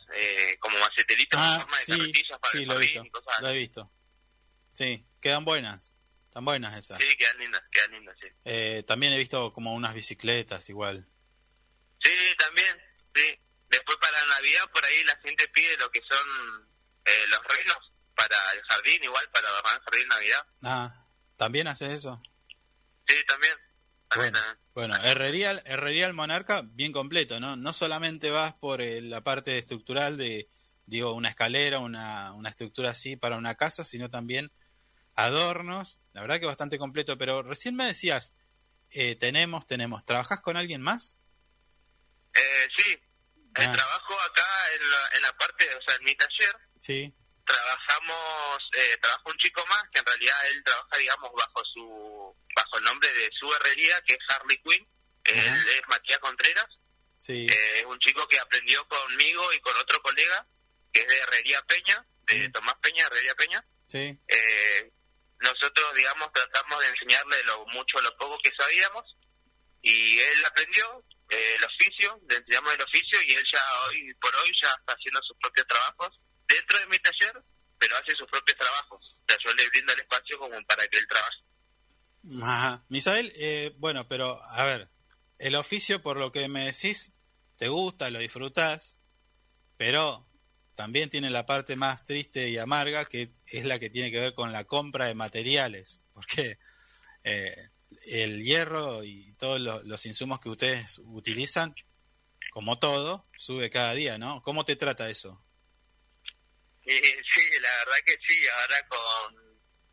como maceteritos en Ah, forma de sí, carretillas para sí, el lo he jardín visto. y cosas Lo he visto. Sí, quedan buenas. Están buenas esas. Sí, quedan lindas, quedan lindas, sí. Eh, también he visto como unas bicicletas igual. Sí, también, sí. Después para Navidad por ahí la gente pide lo que son eh, los renos para el jardín, igual para adornar el jardín Navidad. Ah, ¿también haces eso? Sí, también. Bueno, bueno, herrería, herrería el monarca bien completo, ¿no? No solamente vas por eh, la parte estructural de, digo, una escalera, una, una estructura así para una casa, sino también adornos, la verdad que bastante completo, pero recién me decías, eh, tenemos, tenemos, ¿trabajás con alguien más? Eh, sí, Ah. trabajo acá en la, en la parte, o sea, en mi taller, Sí, trabajamos, eh, trabaja un chico más, que en realidad él trabaja, digamos, bajo su bajo el nombre de su herrería, que es Harley Quinn, él es Matías Contreras, sí. Eh, es un chico que aprendió conmigo y con otro colega, que es de Herrería Peña, de Tomás Peña, Herrería Peña. Sí, Eh, nosotros, digamos, tratamos de enseñarle lo mucho, lo poco que sabíamos, y él aprendió eh, el oficio, le enseñamos el oficio, y él ya hoy por hoy ya está haciendo sus propios trabajos dentro de mi taller, pero hace sus propios trabajos. O sea, yo le brindo el espacio como para que él trabaje. Ajá. Misael, eh, bueno, pero a ver, el oficio por lo que me decís, te gusta, lo disfrutás, pero también tiene la parte más triste y amarga, que es la que tiene que ver con la compra de materiales, [laughs] porque eh, el hierro y todos lo- los insumos que ustedes utilizan, como todo, sube cada día, ¿no? ¿Cómo te trata eso? Eh, sí, la verdad que sí, ahora con,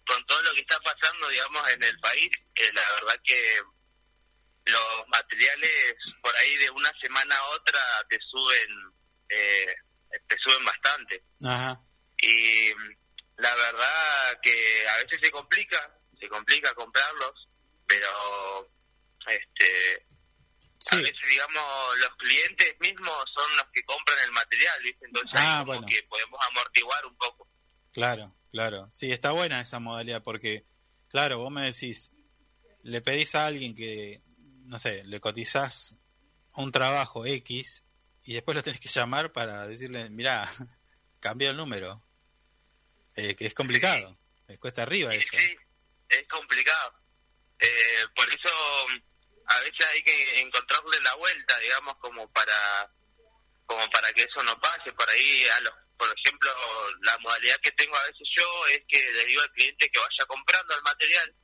con todo lo que está pasando, digamos, en el país, eh, la verdad que los materiales por ahí de una semana a otra te suben, eh, te suben bastante. Ajá. Y la verdad que a veces se complica, se complica comprarlos, este a veces digamos los clientes mismos son los que compran el material, ¿viste? Entonces Ah, como bueno. que podemos amortiguar un poco. Claro, claro. Sí, está buena esa modalidad porque, claro, vos me decís, le pedís a alguien que, no sé, le cotizás un trabajo X y después lo tenés que llamar para decirle, mirá, [laughs] cambia el número. Eh, que es complicado, es cuesta arriba eso. es complicado. Eh, por eso a veces hay que encontrarle la vuelta, digamos, como para como para que eso no pase. Por ahí, a los, por ejemplo, la modalidad que tengo a veces yo es que le digo al cliente que vaya comprando el material,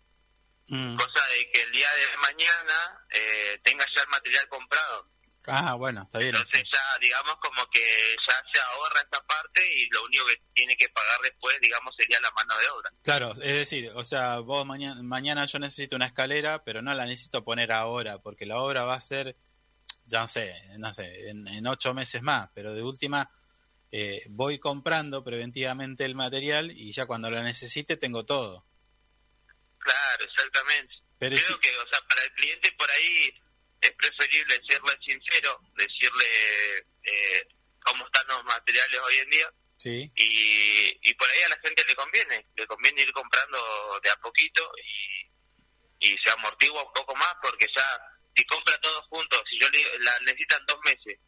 Mm, cosa de que el día de mañana eh, tenga ya el material comprado. Ah, bueno, está bien. Entonces ya, digamos, como que ya se ahorra esa parte y lo único que tiene que pagar después, digamos, sería la mano de obra. Claro, es decir, o sea, vos mañana, mañana yo necesito una escalera, pero no la necesito poner ahora, porque la obra va a ser, ya no sé, no sé, en, en ocho meses más, pero de última eh, voy comprando preventivamente el material y ya cuando lo necesite tengo todo. Claro, exactamente. Pero Creo si- que, o sea, para el cliente por ahí es preferible serle sincero, decirle eh, cómo están los materiales hoy en día Sí, y, y por ahí a la gente le conviene, le conviene ir comprando de a poquito y, y se amortigua un poco más porque ya si compra todo juntos, si yo le la necesitan dos meses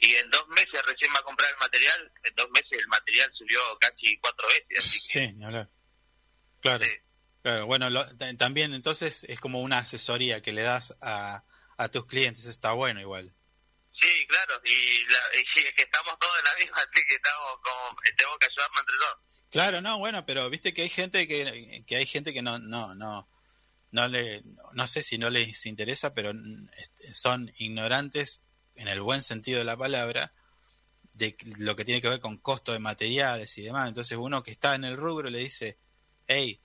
y en dos meses recién va a comprar el material, en dos meses el material subió casi cuatro veces, así que sí, ni hablar. Claro, claro. Bueno, lo- ta- también entonces es como una asesoría que le das a, a tus clientes, está bueno igual. sí, claro, y, la, y sí, es que estamos todos en la misma, [laughs] así que estamos como, tenemos que ayudarnos entre todos. Claro, no, bueno, pero viste que hay gente que, que hay gente que no, no, no, no le, no sé si no les interesa, pero este, son ignorantes en el buen sentido de la palabra de lo que tiene que ver con costo de materiales y demás. Entonces uno que está en el rubro le dice, hey,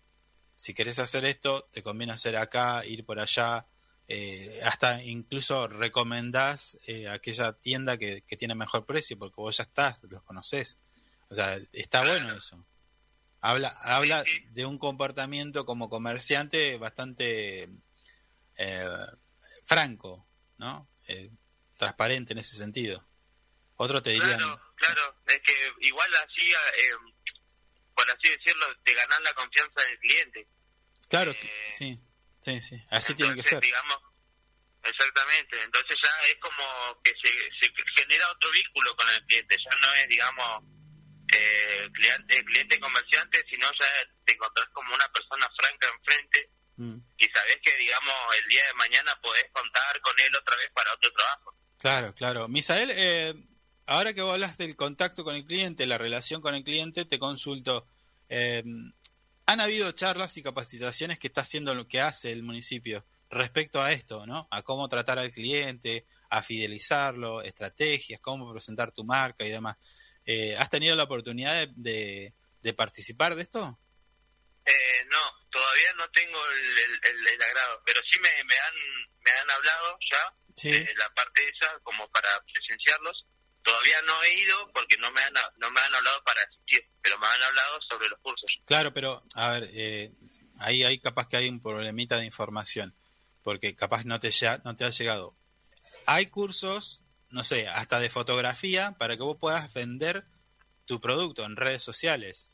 si querés hacer esto, te conviene hacer acá, ir por allá, eh, hasta incluso recomendás eh, aquella tienda que, que tiene mejor precio porque vos ya estás, los conocés. O sea, está bueno eso. Habla, habla de un comportamiento como comerciante bastante eh, franco, ¿no? Eh, transparente en ese sentido. Otro te dirían, Claro, es que igual así, eh, por así decirlo, te ganan la confianza del cliente. claro, que- sí, sí, sí, así tiene que Entonces, ser. digamos, exactamente. Entonces ya es como que se, se genera otro vínculo con el cliente. Ya no es, digamos, eh, cliente, cliente comerciante, sino ya te encontrás como una persona franca enfrente Mm, y sabés que, digamos, el día de mañana podés contar con él otra vez para otro trabajo. Claro, claro. Misael, eh, ahora que vos hablas del contacto con el cliente, la relación con el cliente, te consulto. eh, ¿Han habido charlas y capacitaciones que está haciendo lo que hace el municipio respecto a esto, ¿no? A cómo tratar al cliente, a fidelizarlo, estrategias, cómo presentar tu marca y demás. Eh, ¿Has tenido la oportunidad de, de- de participar de esto? Eh, no, todavía no tengo el, el- el- el agrado, pero sí me, me han me han hablado ya Sí. de la parte esa como para presenciarlos. Todavía no he ido porque no me han no me han hablado para asistir, pero me han hablado sobre los cursos. Claro, pero a ver, eh, ahí, ahí capaz que hay un problemita de información, porque capaz no te, no te ha llegado. Hay cursos, no sé, hasta de fotografía para que vos puedas vender tu producto en redes sociales.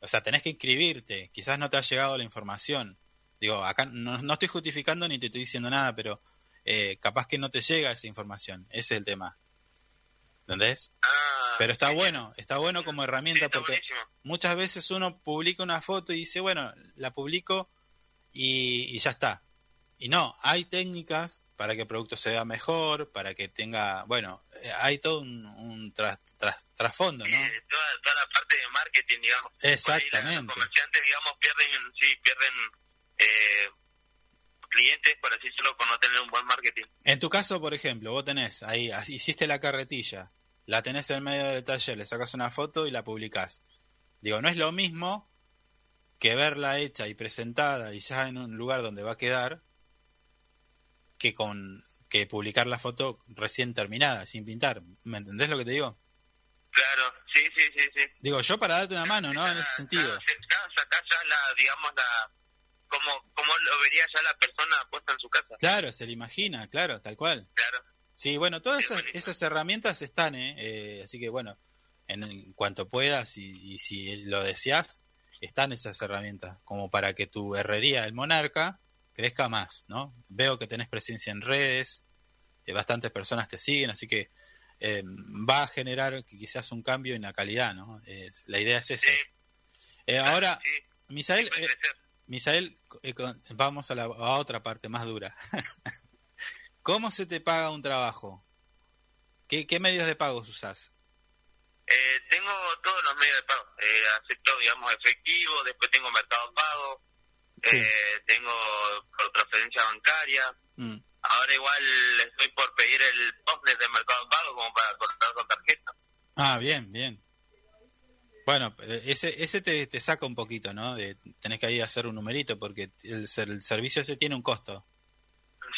O sea, tenés que inscribirte, quizás no te ha llegado la información. Digo, acá no, no estoy justificando ni te estoy diciendo nada, pero eh, capaz que no te llega esa información, ese es el tema. ¿Entendés? Pero está bueno, está bueno como herramienta porque muchas veces uno publica una foto y dice, bueno, la publico y, y ya está. Y no, hay técnicas para que el producto se vea mejor, para que tenga, bueno, eh, hay todo un, un tras- tras- trasfondo, ¿no? Toda, toda la parte de marketing, digamos. Exactamente. los comerciantes, digamos, pierden, sí, pierden eh, clientes, por así decirlo, por no tener un buen marketing. En tu caso, por ejemplo, vos tenés ahí, hiciste la carretilla, la tenés en medio del taller, le sacas una foto y la publicás. Digo, no es lo mismo que verla hecha y presentada y ya en un lugar donde va a quedar que con que publicar la foto recién terminada, sin pintar. ¿Me entendés lo que te digo? Claro, sí, sí, sí, sí. Digo, yo para darte una mano, ¿no? En ese sentido. Claro, sacás ya la, digamos, la, como, como lo vería ya la persona puesta en su casa. Claro, se le imagina, claro, tal cual. Claro. Sí, bueno, todas esas, esas herramientas están, ¿eh? Eh, Así que bueno, en, en cuanto puedas y, y si lo deseas, están esas herramientas como para que tu herrería, el monarca, crezca más, ¿no? Veo que tenés presencia en redes, eh, bastantes personas te siguen, así que eh, va a generar que quizás un cambio en la calidad, ¿no? La idea es esa. Eh, ahora, Misael, Misael, vamos a, la, a otra parte más dura. [laughs] ¿Cómo se te paga un trabajo? ¿Qué, qué medios de pago usas? Eh, tengo todos los medios de pago. Eh, acepto, digamos, efectivo, después tengo mercado pago, eh, tengo por transferencia bancaria. Mm. Ahora igual estoy por pedir el post de Mercado Pago como para cortar con tarjeta. Ah, bien, bien. Bueno, eh, ese, ese te, te saca un poquito, ¿no? De, tenés que ahí hacer un numerito porque el servicio ese tiene un costo.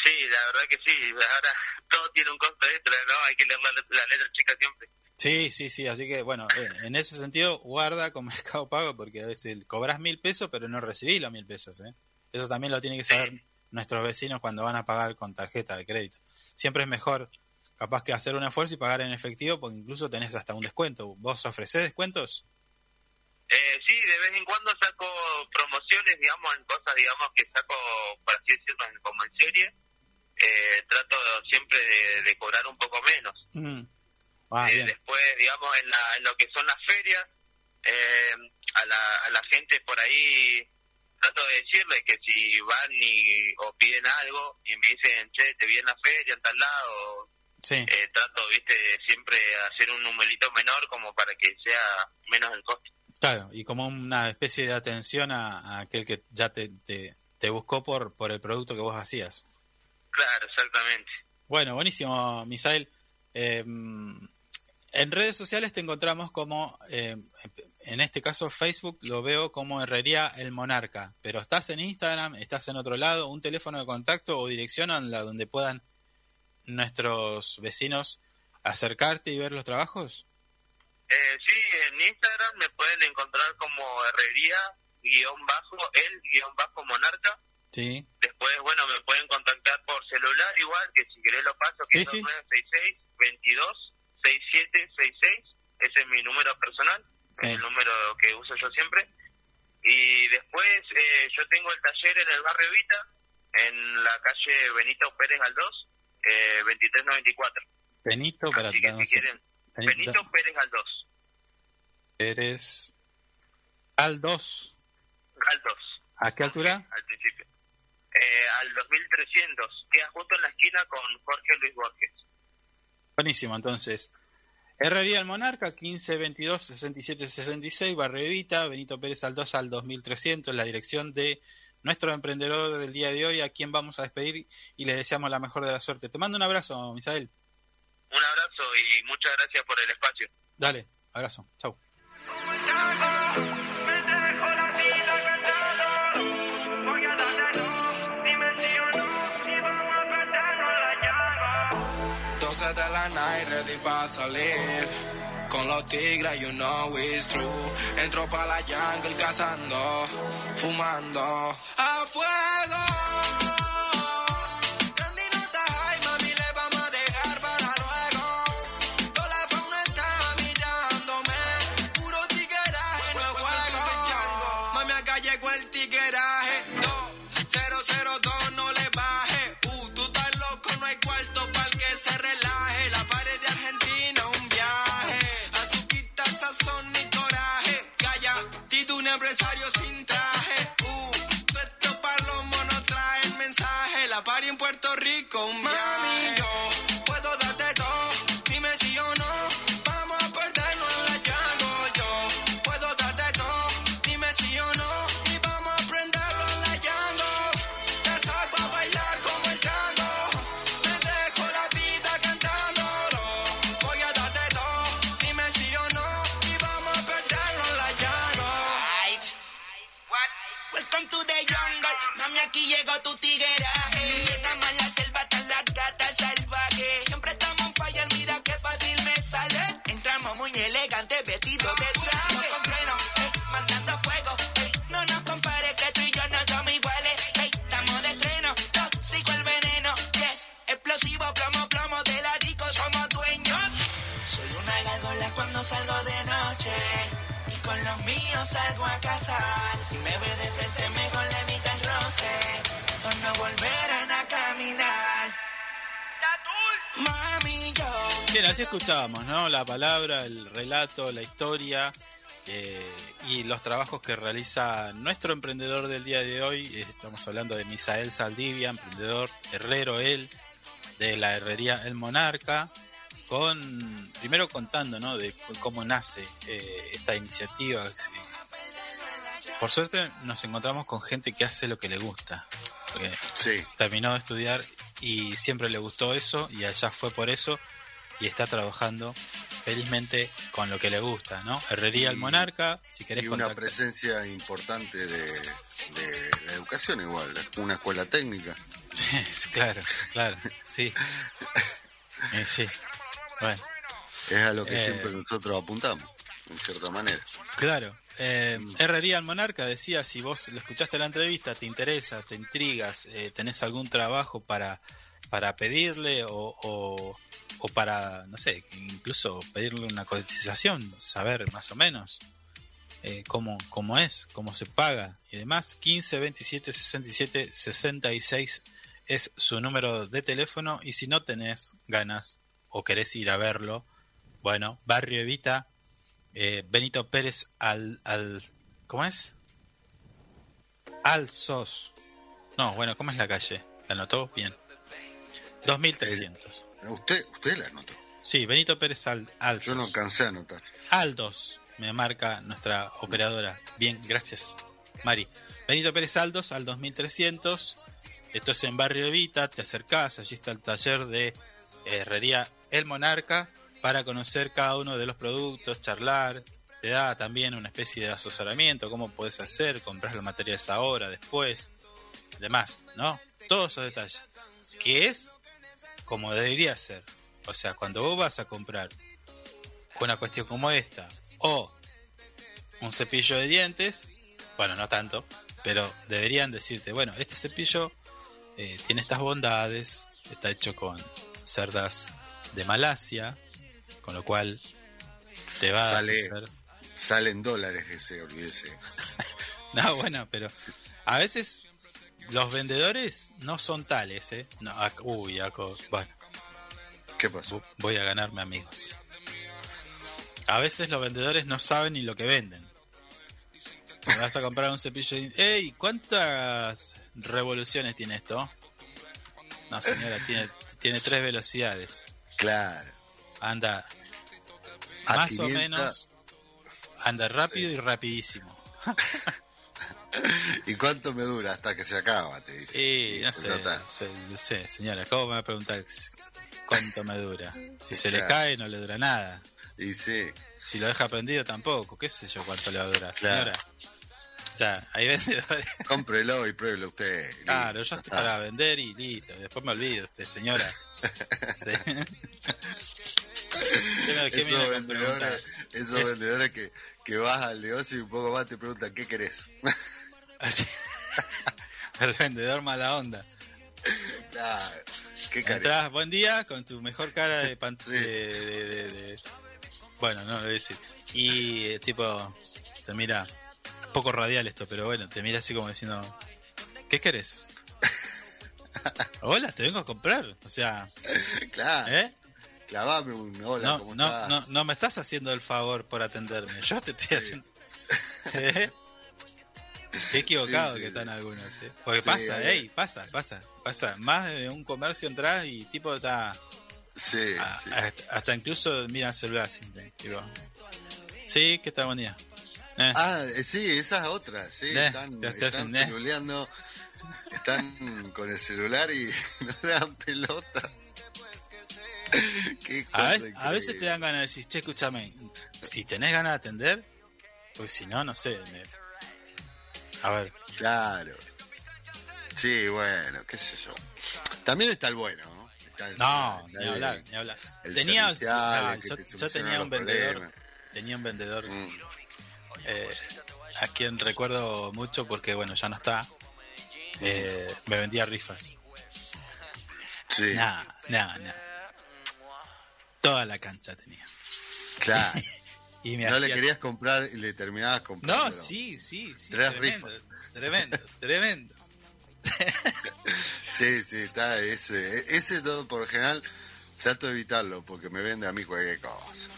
Sí, la verdad que sí. Ahora [laughs] todo tiene un costo extra, ¿no? Hay que leer la, la letra chica siempre. Sí, sí, sí, así que bueno, en ese sentido guarda con [laughs] Mercado Pago porque a veces cobras mil pesos pero no recibís los mil pesos, ¿eh? Eso también lo tienen que saber nuestros vecinos cuando van a pagar con tarjeta de crédito. Siempre es mejor capaz que hacer un esfuerzo y pagar en efectivo porque incluso tenés hasta un descuento. ¿Vos ofrecés descuentos? Eh, sí, de vez en cuando saco promociones, digamos, en cosas, digamos, que saco, por así decirlo, como en serie. Eh, trato siempre de, de cobrar un poco menos. Mm. Ah, Eh, después, digamos, en, la, en lo que son las ferias, eh, a, la, a la gente por ahí trato de decirle que si van y, o piden algo y me dicen, che, te vi en la feria en tal lado, Sí. eh, trato, viste, siempre hacer un numerito menor como para que sea menos el costo. Claro, y como una especie de atención a, a aquel que ya te, te, te buscó por, por el producto que vos hacías. Claro, exactamente. Bueno, buenísimo, Misael. Eh, en redes sociales te encontramos como, eh, en este caso Facebook, lo veo como Herrería El Monarca. Pero estás en Instagram, estás en otro lado, un teléfono de contacto o dirección a la donde puedan nuestros vecinos acercarte y ver los trabajos. Eh, sí, en Instagram me pueden encontrar como herrería guion bajo, el guion bajo monarca. Sí. Después, bueno, me pueden contactar por celular igual, que si querés lo paso, que Sí, es sí. 966 22 6766 Ese es mi número personal, Sí. es el número que uso yo siempre. Y después eh, yo tengo el taller en el barrio Vita, en la calle Benito Pérez Galdós, eh, 2394. Benito, para Así que si quieren, Benito Pérez Galdós, Eres al 2. Galdós, ¿A qué altura? al principio. Eh, al 2300, queda justo en la esquina con Jorge Luis Borges. Buenísimo, entonces. Herrería El Monarca, 15 22 67 66, Barrio Evita, Benito Pérez al 2 al 2300, la dirección de nuestro emprendedor del día de hoy, a quien vamos a despedir y le deseamos la mejor de la suerte. Te mando un abrazo, Misael. Un abrazo y muchas gracias por el espacio. Dale, abrazo. Chau. Night, ready pa' salir. Con los tigres, you know it's true. Entro pa' la jungle cazando, fumando. A fuego. La party en Puerto Rico, un Mami, yo puedo darte todo. Dime si o no. Vamos a perdernos en la jungle. Yo puedo darte todo. Dime si o no. Y vamos a prenderlo en la jungle. Te saco a bailar como el tango. Me dejo la vida cantándolo. Voy a darte todo. Dime si o no. Y vamos a perderlo en la jungle. What? Welcome to the jungle. Mami, aquí llegó tu tigueraje. Elegantes, vestidos de traje. Con eh, mandando fuego. No nos compares que tú y yo no somos iguales. Estamos de estreno, tóxico el veneno. Yes, explosivo, plomo, plomo de la disco, somos dueños. Soy una gárgola cuando salgo de noche. Y con los míos salgo a cazar. Si me ve de frente, mejor le evita el roce. O no volverán a caminar. Mami, yo. Bien, así escuchábamos, ¿no? La palabra, el relato, la historia eh, y los trabajos que realiza nuestro emprendedor del día de hoy. Eh, Estamos hablando de Misael Saldivia, emprendedor herrero él, de la herrería El Monarca, con primero contando, ¿no? De cómo nace eh, esta iniciativa. Por suerte nos encontramos con gente que hace lo que le gusta. Porque Sí. terminó de estudiar y siempre le gustó eso y allá fue por eso y está trabajando felizmente con lo que le gusta, ¿no? Herrería al Monarca, si querés Y una contactar- presencia importante de, de la educación igual, una escuela técnica. [laughs] claro, claro, sí. Eh, sí. Bueno, Es a lo que Eh. siempre nosotros apuntamos, en cierta manera. claro. Eh, Herrería al Monarca decía, si vos le escuchaste la entrevista, te interesa, te intrigas, eh, tenés algún trabajo para, para pedirle o, o, o para, no sé, incluso pedirle una cotización, saber más o menos eh, cómo, cómo es, cómo se paga y demás. 15 27 67 66 es su número de teléfono y si no tenés ganas o querés ir a verlo, bueno, Barrio Evita, eh, Benito Pérez al, al... ¿Cómo es? Alsos. No, bueno, ¿cómo es la calle? ¿La anotó? Bien. 2300. Usted, usted la anotó. Sí, Benito Pérez al, Alsos. Yo no cansé de anotar. Aldos, me marca nuestra operadora. Bien, gracias, Mari. Benito Pérez Aldos al 2300. Esto es en Barrio Evita, te acercás, allí está el taller de herrería El Monarca para conocer cada uno de los productos, charlar. Te da también una especie de asesoramiento, cómo puedes hacer, comprar los materiales ahora, después, demás, ¿no? Todos esos detalles. Que es como debería ser. O sea, cuando vos vas a comprar una cuestión como esta o un cepillo de dientes, bueno, no tanto, pero deberían decirte, bueno, este cepillo eh, tiene estas bondades, está hecho con cerdas de Malasia, con lo cual te va Sale, a hacer... salen dólares ese, olvídese. [laughs] No, bueno, pero a veces los vendedores no son tales, ¿eh? No, ac- uy, aco- bueno, ¿Qué pasó? voy a ganarme amigos. A veces los vendedores no saben ni lo que venden. Me vas a comprar un cepillo de... ¡Ey! ¿Cuántas revoluciones tiene esto? No, señora, tiene, tiene tres velocidades. Claro. Anda más 500. o menos... Anda rápido y rapidísimo. [laughs] ¿Y cuánto me dura hasta que se acaba? Te dice. Y no sé, no sé, señora, ¿cómo me va a preguntar cuánto me dura? Si se le cae no le dura nada. Y sí, Si lo deja prendido tampoco, qué sé yo cuánto le va a durar, Claro. señora. O sea, hay vendedores. [laughs] cómprelo y pruébelo usted. listo, Claro, yo estoy para vender y listo. Después me olvido usted, señora. [laughs] Sí. [laughs] ¿Qué me- qué Esos vendedores, preguntar? esos Es- vendedores que, que vas al negocio y un poco más te preguntan qué querés. El vendedor mala onda. Claro, qué Entrás, buen día, con tu mejor cara de, de- Bueno, no lo voy a decir. Y eh, tipo, te mira, poco radial esto, pero bueno, te mira así como diciendo, ¿qué querés? Hola, te vengo a comprar. O sea, [laughs] Claro, ¿eh? clavame un hola, No, ¿cómo no, estás? no, no me estás haciendo el favor por atenderme. Yo te estoy haciendo. ¿Eh? Qué equivocado Sí, sí, que están algunos. ¿eh? Porque pasa, ey, pasa, pasa, pasa. Más de un comercio entras y tipo está. Sí, hasta, hasta incluso mira el celular. Sí, ¿qué tal? Buen día. Eh, Ah, eh, sí, esas otras, sí, Eh, están, están eh. celuleando, están con el celular y [laughs] no dan pelota. Qué a, veces te dan ganas de decir, che, escúchame, si tenés ganas de atender, pues si no, no sé. me- A ver, Claro. Sí, bueno, qué sé yo. También está el bueno, ¿no? Está el- no, está ni el- hablar, ni hablar. el Tenía, yo, tenía un vendedor, tenía un vendedor Mm, eh, a quien recuerdo mucho porque, bueno, ya no está. Eh, me vendía rifas. Sí, Nah, nah, nah. Toda la cancha tenía. claro. [laughs] Y me No le querías comprar y le terminabas comprando. No, sí, sí, sí. Tres tremendo, tremendo, [laughs] tremendo. Sí, sí, está ese. Ese todo por lo general trato de evitarlo porque me vende a mí cualquier cosa.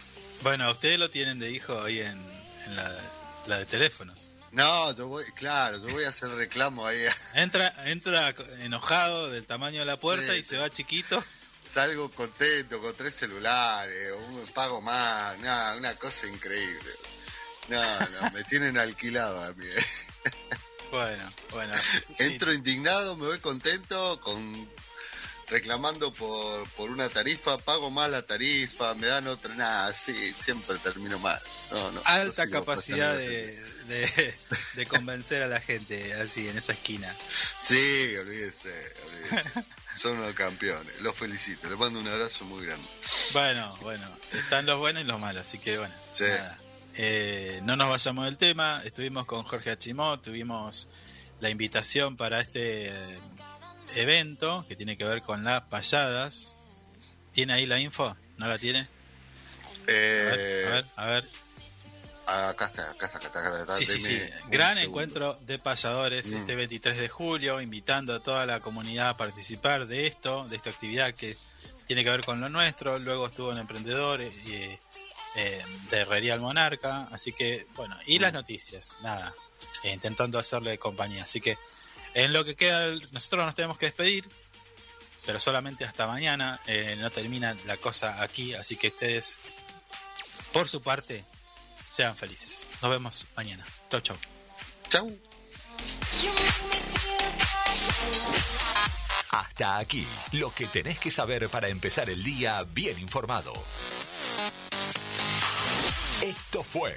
Bueno, ustedes lo tienen de hijo ahí en, en la, la de teléfonos. No, yo voy, claro, yo voy a hacer reclamo ahí. [laughs] Entra, entra enojado del tamaño de la puerta Sí, y se va chiquito. Salgo contento con tres celulares, un pago más, nada, una cosa increíble. No, no, me [laughs] tienen alquilado a mí. [laughs] Bueno, bueno. sí. Entro indignado, me voy contento con reclamando por, por una tarifa, pago más la tarifa, me dan otra, nada, sí, siempre termino mal. No, no, Alta capacidad de, de, [laughs] de convencer a la gente, así, en esa esquina. Sí, olvídese, olvídese. Son unos campeones, los felicito, les mando un abrazo muy grande. Bueno, bueno, están los buenos y los malos, así que bueno. Sí. nada. Eh, no nos vayamos del tema, estuvimos con Jorge Achimó, tuvimos la invitación para este evento que tiene que ver con las payadas. ¿Tiene ahí la info? ¿No la tiene? A ver, Eh, a ver, a ver. acá está, acá está, acá está. Acá está Sí, sí, sí. Gran segundo. encuentro de payadores Mm. este 23 de julio, invitando a toda la comunidad a participar de esto, de esta actividad que tiene que ver con lo nuestro. Luego estuvo en Emprendedor eh, eh, eh, de Herrería al Monarca. Así que, bueno, y Mm. las noticias, nada, eh, intentando hacerle compañía. Así que en lo que queda, nosotros nos tenemos que despedir. Pero solamente hasta mañana, eh, no termina la cosa aquí, así que ustedes, por su parte, sean felices. Nos vemos mañana. Chau, chau. Chau. Hasta aquí, lo que tenés que saber para empezar el día bien informado. Esto fue